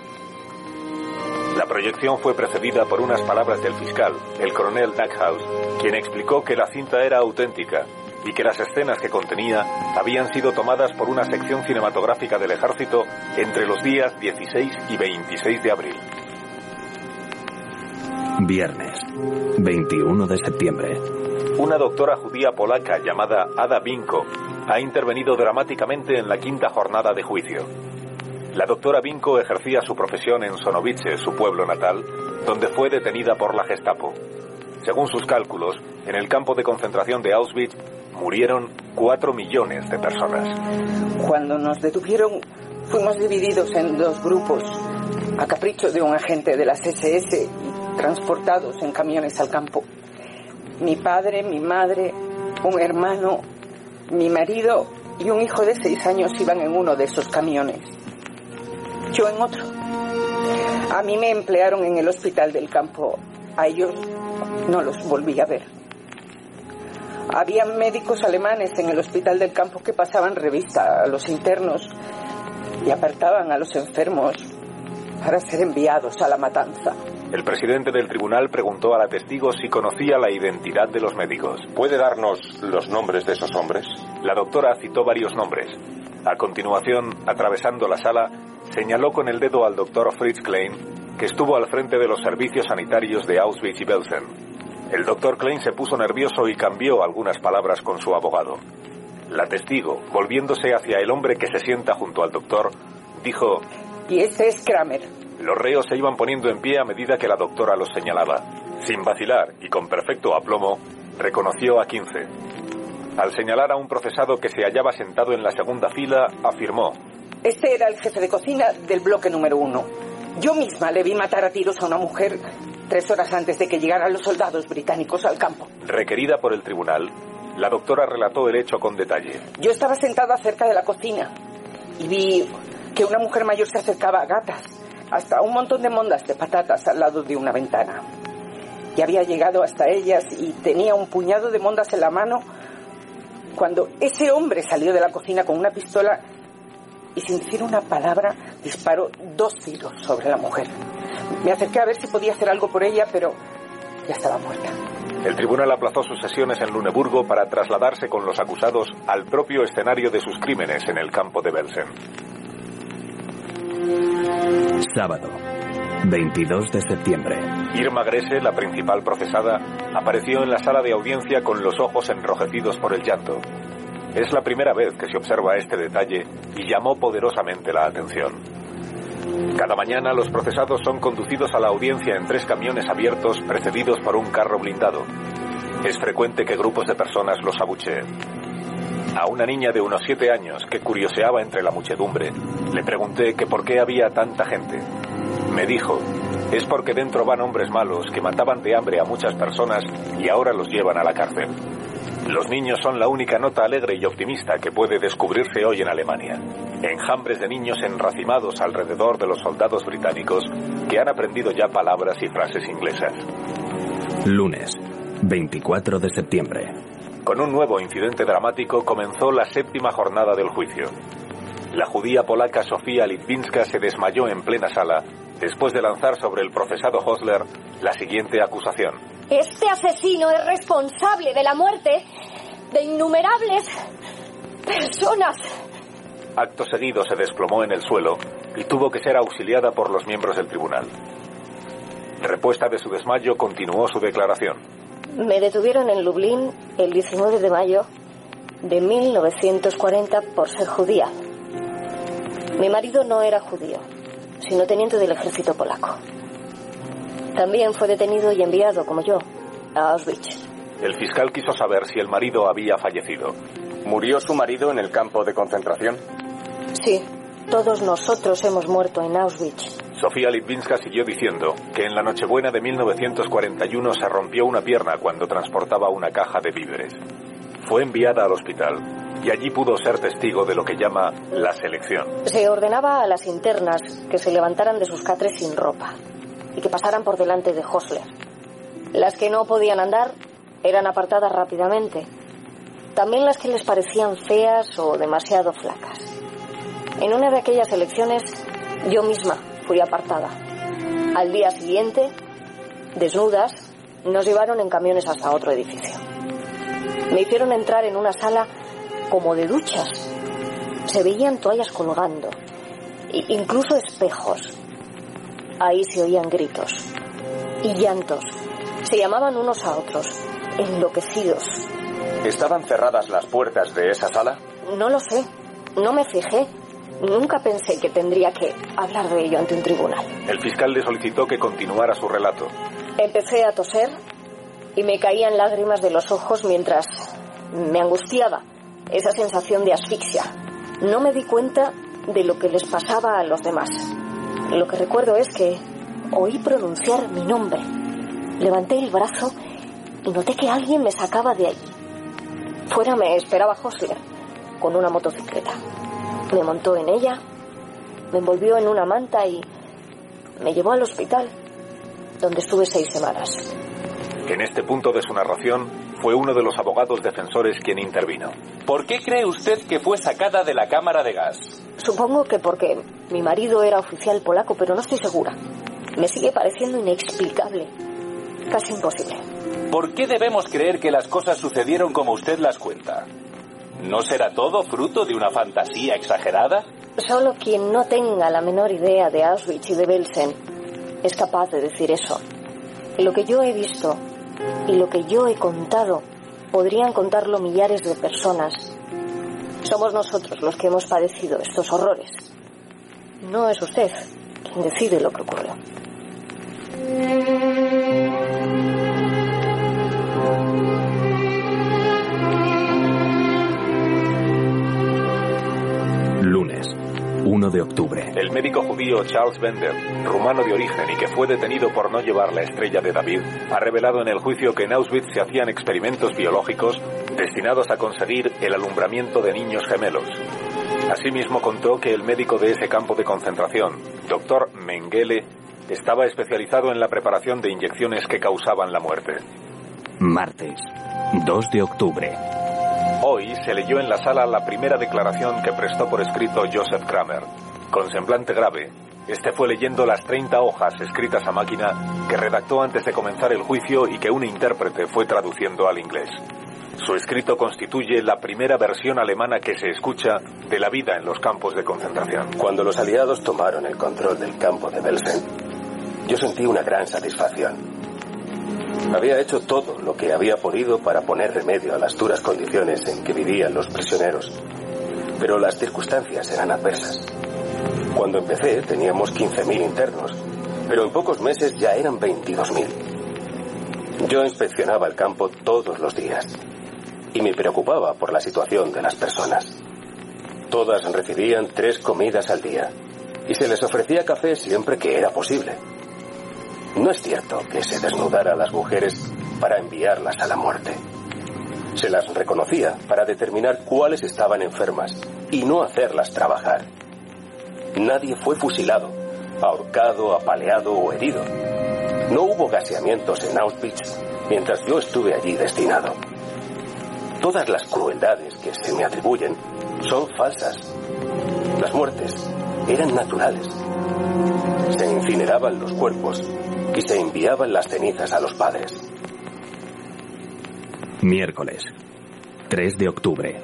La proyección fue precedida por unas palabras del fiscal, el coronel Duckhouse, quien explicó que la cinta era auténtica y que las escenas que contenía habían sido tomadas por una sección cinematográfica del ejército entre los días 16 y 26 de abril. Viernes, 21 de septiembre. Una doctora judía polaca llamada Ada Vinko ha intervenido dramáticamente en la quinta jornada de juicio. La doctora Vinko ejercía su profesión en Sonovice, su pueblo natal, donde fue detenida por la Gestapo. Según sus cálculos, en el campo de concentración de Auschwitz murieron cuatro millones de personas. Cuando nos detuvieron, fuimos divididos en dos grupos, a capricho de un agente de las SS transportados en camiones al campo. Mi padre, mi madre, un hermano, mi marido y un hijo de seis años iban en uno de esos camiones. Yo en otro. A mí me emplearon en el hospital del campo. A ellos no los volví a ver. Había médicos alemanes en el hospital del campo que pasaban revista a los internos y apartaban a los enfermos para ser enviados a la matanza. El presidente del tribunal preguntó a la testigo si conocía la identidad de los médicos. ¿Puede darnos los nombres de esos hombres? La doctora citó varios nombres. A continuación, atravesando la sala, señaló con el dedo al doctor Fritz Klein, que estuvo al frente de los servicios sanitarios de Auschwitz y Belsen. El doctor Klein se puso nervioso y cambió algunas palabras con su abogado. La testigo, volviéndose hacia el hombre que se sienta junto al doctor, dijo... Y ese es Kramer. Los reos se iban poniendo en pie a medida que la doctora los señalaba. Sin vacilar y con perfecto aplomo, reconoció a 15. Al señalar a un procesado que se hallaba sentado en la segunda fila, afirmó. Este era el jefe de cocina del bloque número uno. Yo misma le vi matar a tiros a una mujer tres horas antes de que llegaran los soldados británicos al campo. Requerida por el tribunal, la doctora relató el hecho con detalle. Yo estaba sentada cerca de la cocina y vi que una mujer mayor se acercaba a gatas, hasta un montón de mondas de patatas al lado de una ventana. Ya había llegado hasta ellas y tenía un puñado de mondas en la mano cuando ese hombre salió de la cocina con una pistola y sin decir una palabra disparó dos tiros sobre la mujer. Me acerqué a ver si podía hacer algo por ella, pero ya estaba muerta. El tribunal aplazó sus sesiones en Luneburgo para trasladarse con los acusados al propio escenario de sus crímenes en el campo de Belsen. Sábado, 22 de septiembre. Irma Grese, la principal procesada, apareció en la sala de audiencia con los ojos enrojecidos por el llanto. Es la primera vez que se observa este detalle y llamó poderosamente la atención. Cada mañana los procesados son conducidos a la audiencia en tres camiones abiertos precedidos por un carro blindado. Es frecuente que grupos de personas los abucheen. A una niña de unos siete años que curioseaba entre la muchedumbre, le pregunté que por qué había tanta gente. Me dijo, es porque dentro van hombres malos que mataban de hambre a muchas personas y ahora los llevan a la cárcel. Los niños son la única nota alegre y optimista que puede descubrirse hoy en Alemania. Enjambres de niños enracimados alrededor de los soldados británicos que han aprendido ya palabras y frases inglesas. Lunes, 24 de septiembre. Con un nuevo incidente dramático comenzó la séptima jornada del juicio. La judía polaca Sofía Litvinska se desmayó en plena sala después de lanzar sobre el procesado Hosler la siguiente acusación. Este asesino es responsable de la muerte de innumerables personas. Acto seguido se desplomó en el suelo y tuvo que ser auxiliada por los miembros del tribunal. Repuesta de su desmayo, continuó su declaración. Me detuvieron en Lublin el 19 de mayo de 1940 por ser judía. Mi marido no era judío, sino teniente del ejército polaco. También fue detenido y enviado, como yo, a Auschwitz. El fiscal quiso saber si el marido había fallecido. ¿Murió su marido en el campo de concentración? Sí, todos nosotros hemos muerto en Auschwitz. Sofía Litvinska siguió diciendo que en la Nochebuena de 1941 se rompió una pierna cuando transportaba una caja de víveres. Fue enviada al hospital y allí pudo ser testigo de lo que llama la selección. Se ordenaba a las internas que se levantaran de sus catres sin ropa y que pasaran por delante de Hosler. Las que no podían andar eran apartadas rápidamente. También las que les parecían feas o demasiado flacas. En una de aquellas elecciones yo misma fui apartada. Al día siguiente, desnudas, nos llevaron en camiones hasta otro edificio. Me hicieron entrar en una sala como de duchas. Se veían toallas colgando, e incluso espejos. Ahí se oían gritos y llantos. Se llamaban unos a otros, enloquecidos. ¿Estaban cerradas las puertas de esa sala? No lo sé, no me fijé. Nunca pensé que tendría que hablar de ello ante un tribunal. El fiscal le solicitó que continuara su relato. Empecé a toser y me caían lágrimas de los ojos mientras me angustiaba esa sensación de asfixia. No me di cuenta de lo que les pasaba a los demás. Lo que recuerdo es que oí pronunciar mi nombre. Levanté el brazo y noté que alguien me sacaba de allí. Fuera me esperaba Hosler con una motocicleta. Me montó en ella, me envolvió en una manta y me llevó al hospital, donde estuve seis semanas. En este punto de su narración fue uno de los abogados defensores quien intervino. ¿Por qué cree usted que fue sacada de la cámara de gas? Supongo que porque mi marido era oficial polaco, pero no estoy segura. Me sigue pareciendo inexplicable, casi imposible. ¿Por qué debemos creer que las cosas sucedieron como usted las cuenta? ¿No será todo fruto de una fantasía exagerada? Solo quien no tenga la menor idea de Auschwitz y de Belsen es capaz de decir eso. Lo que yo he visto Y lo que yo he contado podrían contarlo millares de personas. Somos nosotros los que hemos padecido estos horrores. No es usted quien decide lo que ocurrió. 1 de octubre. El médico judío Charles Bender, rumano de origen y que fue detenido por no llevar la estrella de David, ha revelado en el juicio que en Auschwitz se hacían experimentos biológicos destinados a conseguir el alumbramiento de niños gemelos. Asimismo contó que el médico de ese campo de concentración, Dr. Mengele, estaba especializado en la preparación de inyecciones que causaban la muerte. Martes, 2 de octubre. Hoy se leyó en la sala la primera declaración que prestó por escrito Joseph Kramer. Con semblante grave, este fue leyendo las 30 hojas escritas a máquina que redactó antes de comenzar el juicio y que un intérprete fue traduciendo al inglés. Su escrito constituye la primera versión alemana que se escucha de la vida en los campos de concentración. Cuando los aliados tomaron el control del campo de Belsen, yo sentí una gran satisfacción. Había hecho todo lo que había podido para poner remedio a las duras condiciones en que vivían los prisioneros, pero las circunstancias eran adversas. Cuando empecé teníamos 15.000 internos, pero en pocos meses ya eran 22.000. Yo inspeccionaba el campo todos los días y me preocupaba por la situación de las personas. Todas recibían tres comidas al día y se les ofrecía café siempre que era posible. No es cierto que se desnudara a las mujeres para enviarlas a la muerte. Se las reconocía para determinar cuáles estaban enfermas y no hacerlas trabajar. Nadie fue fusilado, ahorcado, apaleado o herido. No hubo gaseamientos en Auschwitz mientras yo estuve allí destinado. Todas las crueldades que se me atribuyen son falsas. Las muertes eran naturales. Se incineraban los cuerpos y se enviaban las cenizas a los padres. Miércoles, 3 de octubre.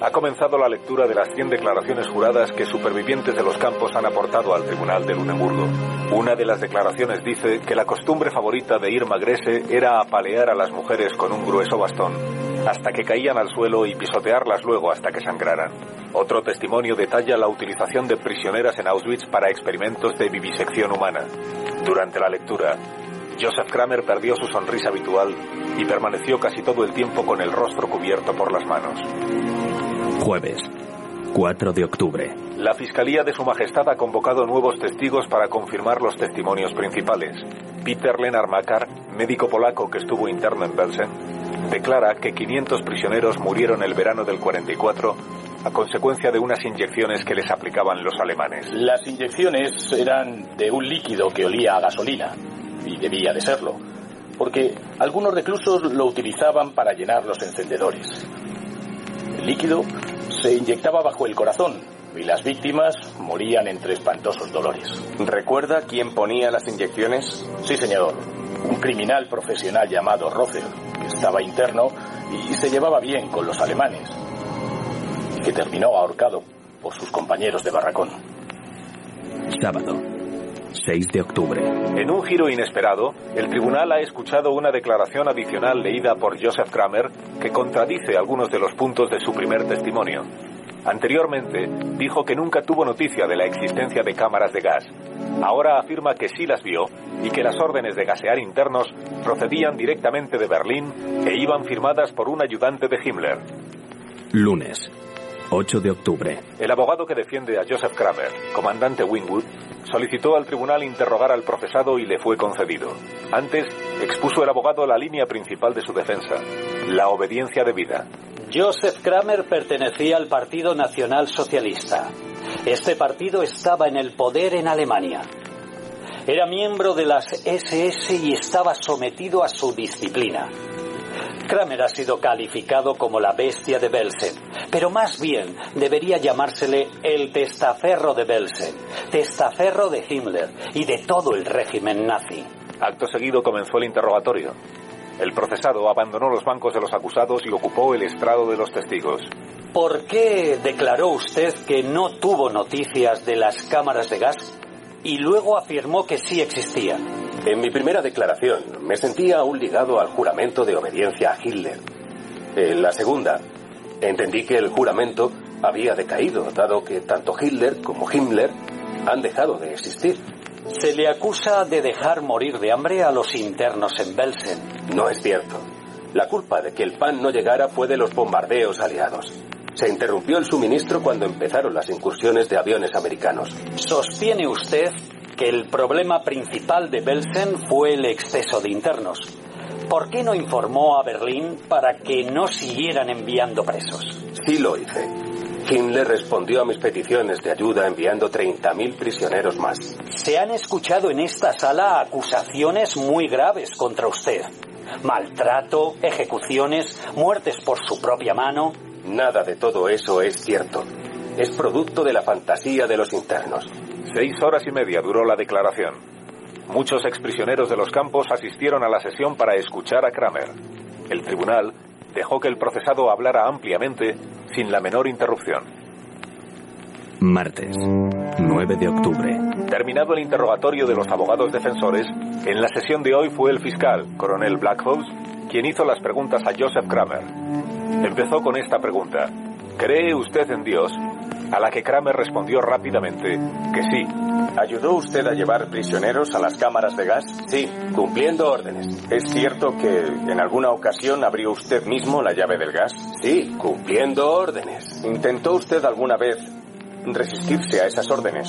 Ha comenzado la lectura de las 100 declaraciones juradas que supervivientes de los campos han aportado al Tribunal de Luneburgo. Una de las declaraciones dice que la costumbre favorita de Irma Grese era apalear a las mujeres con un grueso bastón, hasta que caían al suelo y pisotearlas luego hasta que sangraran. Otro testimonio detalla la utilización de prisioneras en Auschwitz para experimentos de vivisección humana. Durante la lectura, Joseph Kramer perdió su sonrisa habitual y permaneció casi todo el tiempo con el rostro cubierto por las manos. Jueves, 4 de octubre. La Fiscalía de Su Majestad ha convocado nuevos testigos para confirmar los testimonios principales. Peter Lenar Makar, médico polaco que estuvo interno en Belsen, declara que 500 prisioneros murieron el verano del 44 a consecuencia de unas inyecciones que les aplicaban los alemanes. Las inyecciones eran de un líquido que olía a gasolina, y debía de serlo, porque algunos reclusos lo utilizaban para llenar los encendedores. El líquido se inyectaba bajo el corazón y las víctimas morían entre espantosos dolores. ¿Recuerda quién ponía las inyecciones? Sí, señor. Un criminal profesional llamado Rother, que estaba interno y se llevaba bien con los alemanes, y que terminó ahorcado por sus compañeros de barracón. Sábado, 6 de octubre. En un giro inesperado, el tribunal ha escuchado una declaración adicional leída por Joseph Kramer que contradice algunos de los puntos de su primer testimonio. Anteriormente, dijo que nunca tuvo noticia de la existencia de cámaras de gas. Ahora afirma que sí las vio y que las órdenes de gasear internos procedían directamente de Berlín e iban firmadas por un ayudante de Himmler. Lunes, 8 de octubre. El abogado que defiende a Joseph Kramer, comandante Winwood, solicitó al tribunal interrogar al procesado y le fue concedido. Antes, expuso el abogado la línea principal de su defensa, la obediencia debida. Joseph Kramer pertenecía al Partido Nacional Socialista. Este partido estaba en el poder en Alemania. Era miembro de las SS y estaba sometido a su disciplina. Kramer ha sido calificado como la bestia de Belsen, pero más bien debería llamársele el testaferro de Belsen, testaferro de Himmler y de todo el régimen nazi. Acto seguido comenzó el interrogatorio. El procesado abandonó los bancos de los acusados y ocupó el estrado de los testigos. ¿Por qué declaró usted que no tuvo noticias de las cámaras de gas y luego afirmó que sí existían? En mi primera declaración me sentía aún ligado al juramento de obediencia a Hitler. En la segunda, entendí que el juramento había decaído, dado que tanto Hitler como Himmler han dejado de existir. Se le acusa de dejar morir de hambre a los internos en Belsen. No es cierto. La culpa de que el pan no llegara fue de los bombardeos aliados. Se interrumpió el suministro cuando empezaron las incursiones de aviones americanos. ¿Sostiene usted que el problema principal de Belsen fue el exceso de internos? ¿Por qué no informó a Berlín para que no siguieran enviando presos? Sí lo hice. Himmler respondió a mis peticiones de ayuda enviando 30.000 prisioneros más. Se han escuchado en esta sala acusaciones muy graves contra usted. Maltrato, ejecuciones, muertes por su propia mano. Nada de todo eso es cierto. Es producto de la fantasía de los internos. Seis horas y media duró la declaración. Muchos exprisioneros de los campos asistieron a la sesión para escuchar a Kramer. El tribunal dejó que el procesado hablara ampliamente sin la menor interrupción. Martes, 9 de octubre. Terminado el interrogatorio de los abogados defensores, en la sesión de hoy fue el fiscal, coronel Blackhouse, quien hizo las preguntas a Joseph Kramer. Empezó con esta pregunta. ¿Cree usted en Dios? A la que Kramer respondió rápidamente que sí. ¿Ayudó usted a llevar prisioneros a las cámaras de gas? Sí, cumpliendo órdenes. ¿Es cierto que en alguna ocasión abrió usted mismo la llave del gas? Sí, cumpliendo órdenes. ¿Intentó usted alguna vez resistirse a esas órdenes?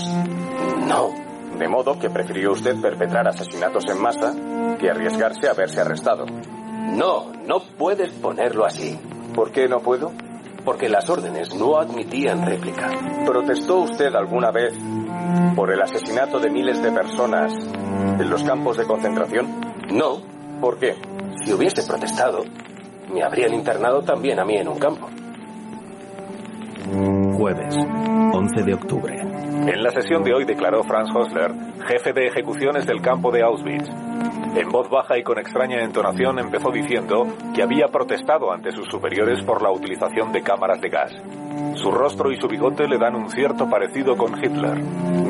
No. De modo que prefirió usted perpetrar asesinatos en masa que arriesgarse a verse arrestado. No, no puedes ponerlo así. ¿Por qué no puedo? Porque las órdenes no admitían réplica. ¿Protestó usted alguna vez por el asesinato de miles de personas en los campos de concentración? No. ¿Por qué? Si hubiese protestado, me habrían internado también a mí en un campo. Jueves, 11 de octubre. En la sesión de hoy declaró Franz Hosler, jefe de ejecuciones del campo de Auschwitz. En voz baja y con extraña entonación empezó diciendo que había protestado ante sus superiores por la utilización de cámaras de gas. Su rostro y su bigote le dan un cierto parecido con Hitler.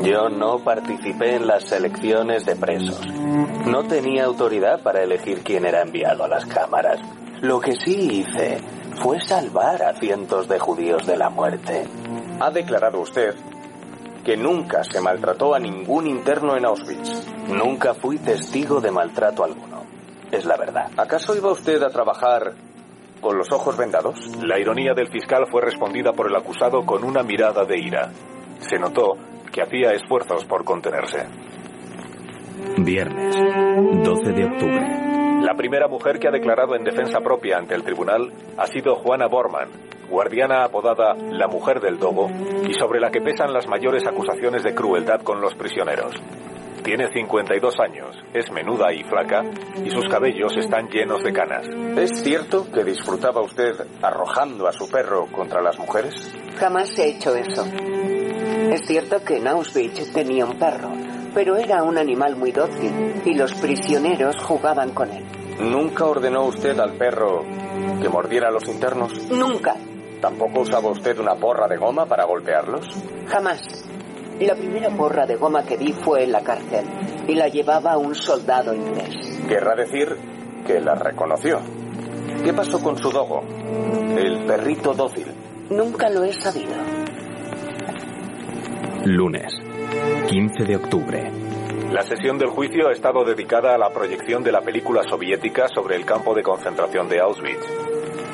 Yo no participé en las selecciones de presos. No tenía autoridad para elegir quién era enviado a las cámaras. Lo que sí hice fue salvar a cientos de judíos de la muerte. Ha declarado usted que nunca se maltrató a ningún interno en Auschwitz. Nunca fui testigo de maltrato alguno. Es la verdad. ¿Acaso iba usted a trabajar con los ojos vendados? La ironía del fiscal fue respondida por el acusado con una mirada de ira. Se notó que hacía esfuerzos por contenerse. Viernes, 12 de octubre. La primera mujer que ha declarado en defensa propia ante el tribunal ha sido Juana Borman, guardiana apodada la mujer del Dogo y sobre la que pesan las mayores acusaciones de crueldad con los prisioneros. Tiene 52 años, es menuda y flaca y sus cabellos están llenos de canas. ¿Es cierto que disfrutaba usted arrojando a su perro contra las mujeres? Jamás he hecho eso. Es cierto que en Auschwitz tenía un perro, pero era un animal muy dócil y los prisioneros jugaban con él. ¿Nunca ordenó usted al perro que mordiera a los internos? Nunca. ¿Tampoco usaba usted una porra de goma para golpearlos? Jamás. La primera porra de goma que vi fue en la cárcel y la llevaba un soldado inglés. Querrá decir que la reconoció. ¿Qué pasó con su dogo? El perrito dócil. Nunca lo he sabido. Lunes, 15 de octubre. La sesión del juicio ha estado dedicada a la proyección de la película soviética sobre el campo de concentración de Auschwitz.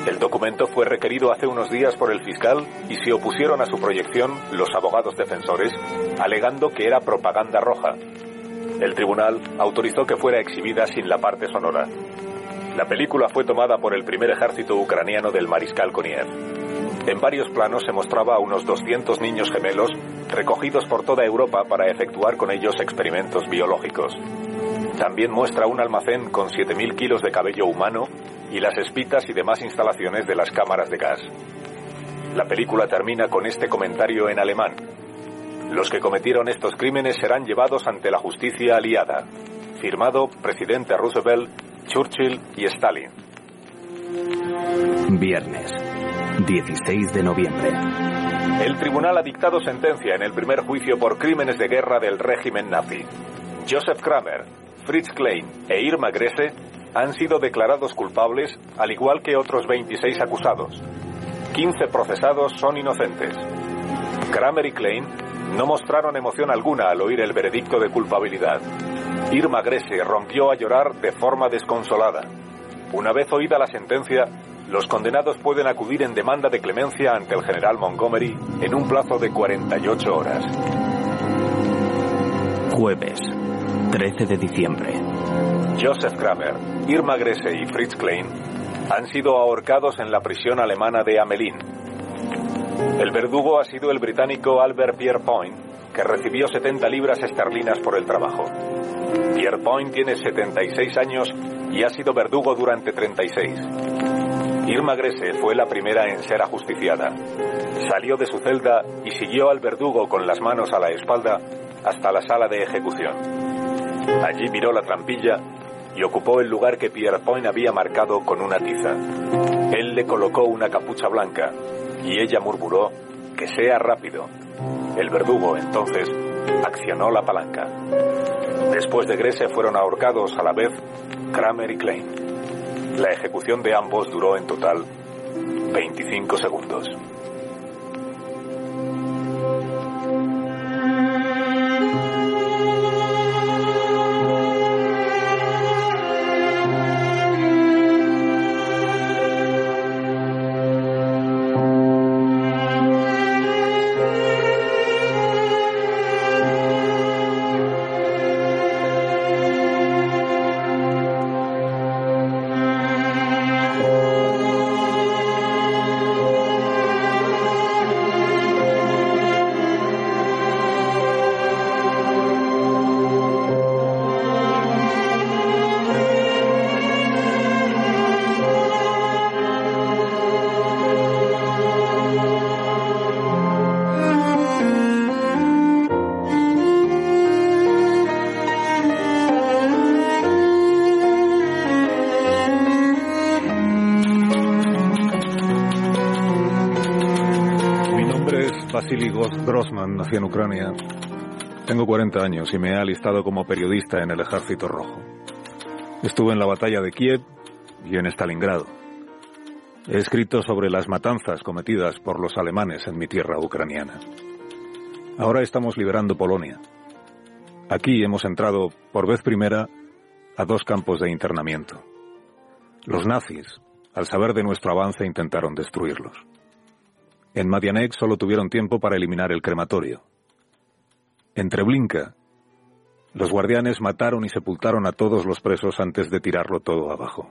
El documento fue requerido hace unos días por el fiscal y se opusieron a su proyección los abogados defensores, alegando que era propaganda roja. El tribunal autorizó que fuera exhibida sin la parte sonora. La película fue tomada por el primer ejército ucraniano del mariscal Koniev. En varios planos se mostraba a unos 200 niños gemelos recogidos por toda Europa para efectuar con ellos experimentos biológicos. También muestra un almacén con 7.000 kilos de cabello humano y las espitas y demás instalaciones de las cámaras de gas. La película termina con este comentario en alemán. Los que cometieron estos crímenes serán llevados ante la justicia aliada. Firmado presidente Roosevelt, Churchill y Stalin. Viernes, 16 de noviembre. El tribunal ha dictado sentencia en el primer juicio por crímenes de guerra del régimen nazi. Joseph Kramer, Fritz Klein e Irma Grese han sido declarados culpables, al igual que otros 26 acusados. 15 procesados son inocentes. Kramer y Klein no mostraron emoción alguna al oír el veredicto de culpabilidad. Irma Grese rompió a llorar de forma desconsolada. Una vez oída la sentencia, los condenados pueden acudir en demanda de clemencia ante el general Montgomery en un plazo de 48 horas. Jueves, 13 de diciembre. Joseph Kramer, Irma Grese y Fritz Klein han sido ahorcados en la prisión alemana de Amelin. El verdugo ha sido el británico Albert Pierrepoint, que recibió 70 libras esterlinas por el trabajo. Pierrepoint tiene 76 años y ha sido verdugo durante 36. Irma Grese fue la primera en ser ajusticiada. Salió de su celda y siguió al verdugo con las manos a la espalda hasta la sala de ejecución. Allí miró la trampilla y ocupó el lugar que Pierrepoint había marcado con una tiza. Él le colocó una capucha blanca y ella murmuró que sea rápido. El verdugo entonces accionó la palanca. Después de Grese fueron ahorcados a la vez Kramer y Klein. La ejecución de ambos duró en total 25 segundos. Grossman, nací en Ucrania. Tengo 40 años y me he alistado como periodista en el Ejército Rojo. Estuve en la batalla de Kiev y en Stalingrado. He escrito sobre las matanzas cometidas por los alemanes en mi tierra ucraniana. Ahora estamos liberando Polonia. Aquí hemos entrado por vez primera a dos campos de internamiento. Los nazis, al saber de nuestro avance, intentaron destruirlos. En Madianek solo tuvieron tiempo para eliminar el crematorio. En Treblinka, los guardianes mataron y sepultaron a todos los presos antes de tirarlo todo abajo.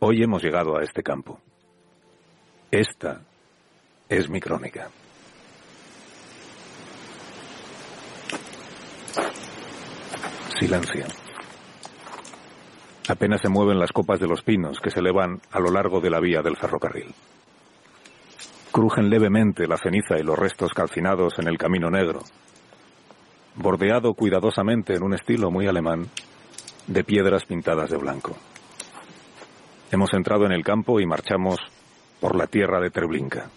Hoy hemos llegado a este campo. Esta es mi crónica. Silencio. Apenas se mueven las copas de los pinos que se elevan a lo largo de la vía del ferrocarril. Crujen levemente la ceniza y los restos calcinados en el camino negro, bordeado cuidadosamente en un estilo muy alemán de piedras pintadas de blanco. Hemos entrado en el campo y marchamos por la tierra de Treblinka.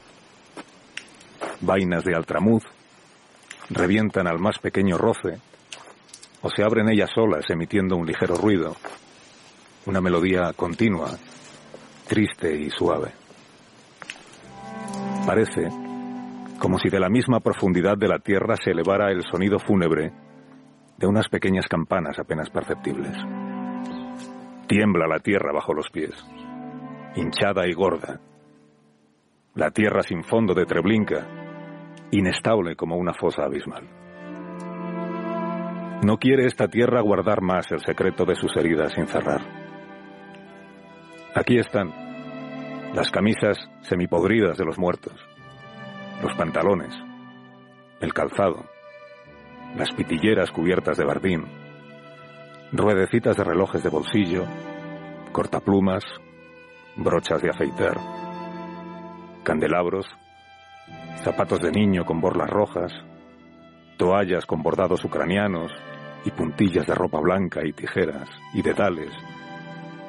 Vainas de altramuz revientan al más pequeño roce o se abren ellas solas emitiendo un ligero ruido, una melodía continua, triste y suave. Parece como si de la misma profundidad de la tierra se elevara el sonido fúnebre de unas pequeñas campanas apenas perceptibles. Tiembla la tierra bajo los pies, hinchada y gorda. La tierra sin fondo de Treblinka, inestable como una fosa abismal. No quiere esta tierra guardar más el secreto de sus heridas sin cerrar. Aquí están las camisas semipodridas de los muertos, los pantalones, el calzado, las pitilleras cubiertas de bardín, ruedecitas de relojes de bolsillo, cortaplumas, brochas de afeitar, candelabros, zapatos de niño con borlas rojas, toallas con bordados ucranianos y puntillas de ropa blanca y tijeras y dedales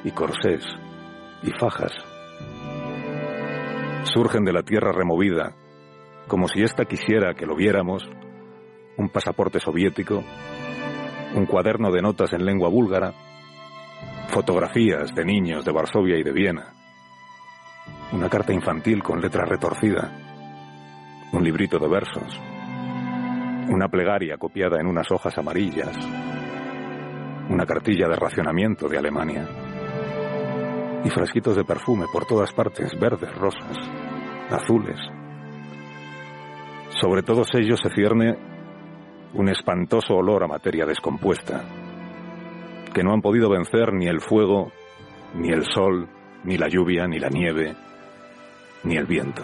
y corsés y fajas. Surgen de la tierra removida, como si ésta quisiera que lo viéramos, un pasaporte soviético un cuaderno de notas en lengua búlgara, fotografías de niños de Varsovia y de Viena, una carta infantil con letra retorcida, un librito de versos, una plegaria copiada en unas hojas amarillas, una cartilla de racionamiento de Alemania y frasquitos de perfume por todas partes, verdes, rosas, azules. Sobre todos ellos se cierne un espantoso olor a materia descompuesta, que no han podido vencer ni el fuego, ni el sol, ni la lluvia, ni la nieve, ni el viento.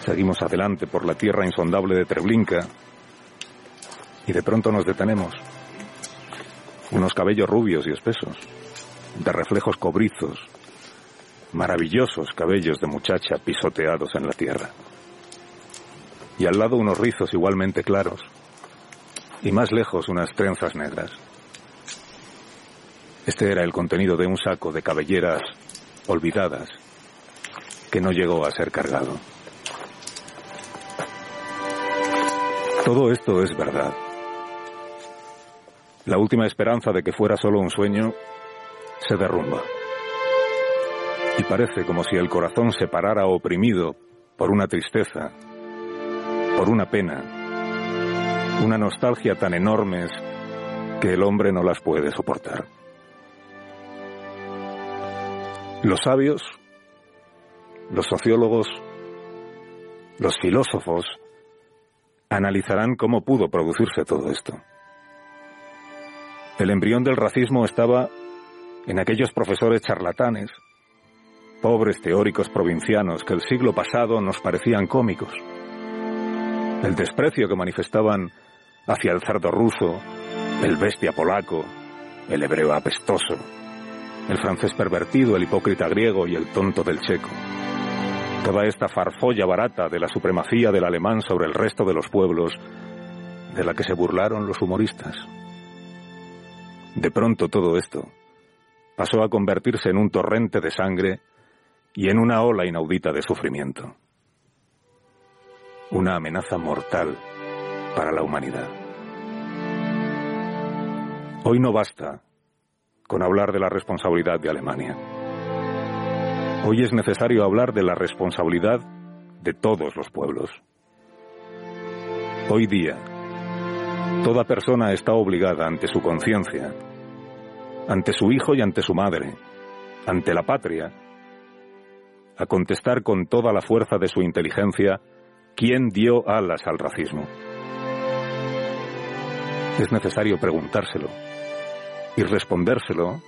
Seguimos adelante por la tierra insondable de Treblinka y de pronto nos detenemos. Unos cabellos rubios y espesos, de reflejos cobrizos, maravillosos cabellos de muchacha pisoteados en la tierra. Y al lado unos rizos igualmente claros, y más lejos unas trenzas negras. Este era el contenido de un saco de cabelleras olvidadas que no llegó a ser cargado. Todo esto es verdad. La última esperanza de que fuera solo un sueño se derrumba. Y parece como si el corazón se parara oprimido por una tristeza, por una pena, una nostalgia tan enormes que el hombre no las puede soportar. Los sabios, los sociólogos, los filósofos analizarán cómo pudo producirse todo esto. El embrión del racismo estaba en aquellos profesores charlatanes, pobres teóricos provincianos que el siglo pasado nos parecían cómicos. El desprecio que manifestaban hacia el cerdo ruso, el bestia polaco, el hebreo apestoso, el francés pervertido, el hipócrita griego y el tonto del checo. Toda esta farfolla barata de la supremacía del alemán sobre el resto de los pueblos, de la que se burlaron los humoristas. De pronto todo esto pasó a convertirse en un torrente de sangre y en una ola inaudita de sufrimiento. Una amenaza mortal para la humanidad. Hoy no basta con hablar de la responsabilidad de Alemania. Hoy es necesario hablar de la responsabilidad de todos los pueblos. Hoy día, toda persona está obligada ante su conciencia, ante su hijo y ante su madre, ante la patria, a contestar con toda la fuerza de su inteligencia quién dio alas al racismo. Es necesario preguntárselo y respondérselo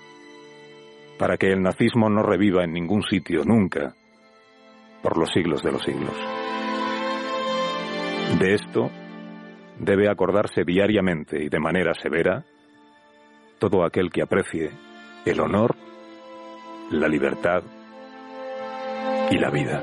para que el nazismo no reviva en ningún sitio nunca por los siglos de los siglos. De esto debe acordarse diariamente y de manera severa todo aquel que aprecie el honor, la libertad y la vida.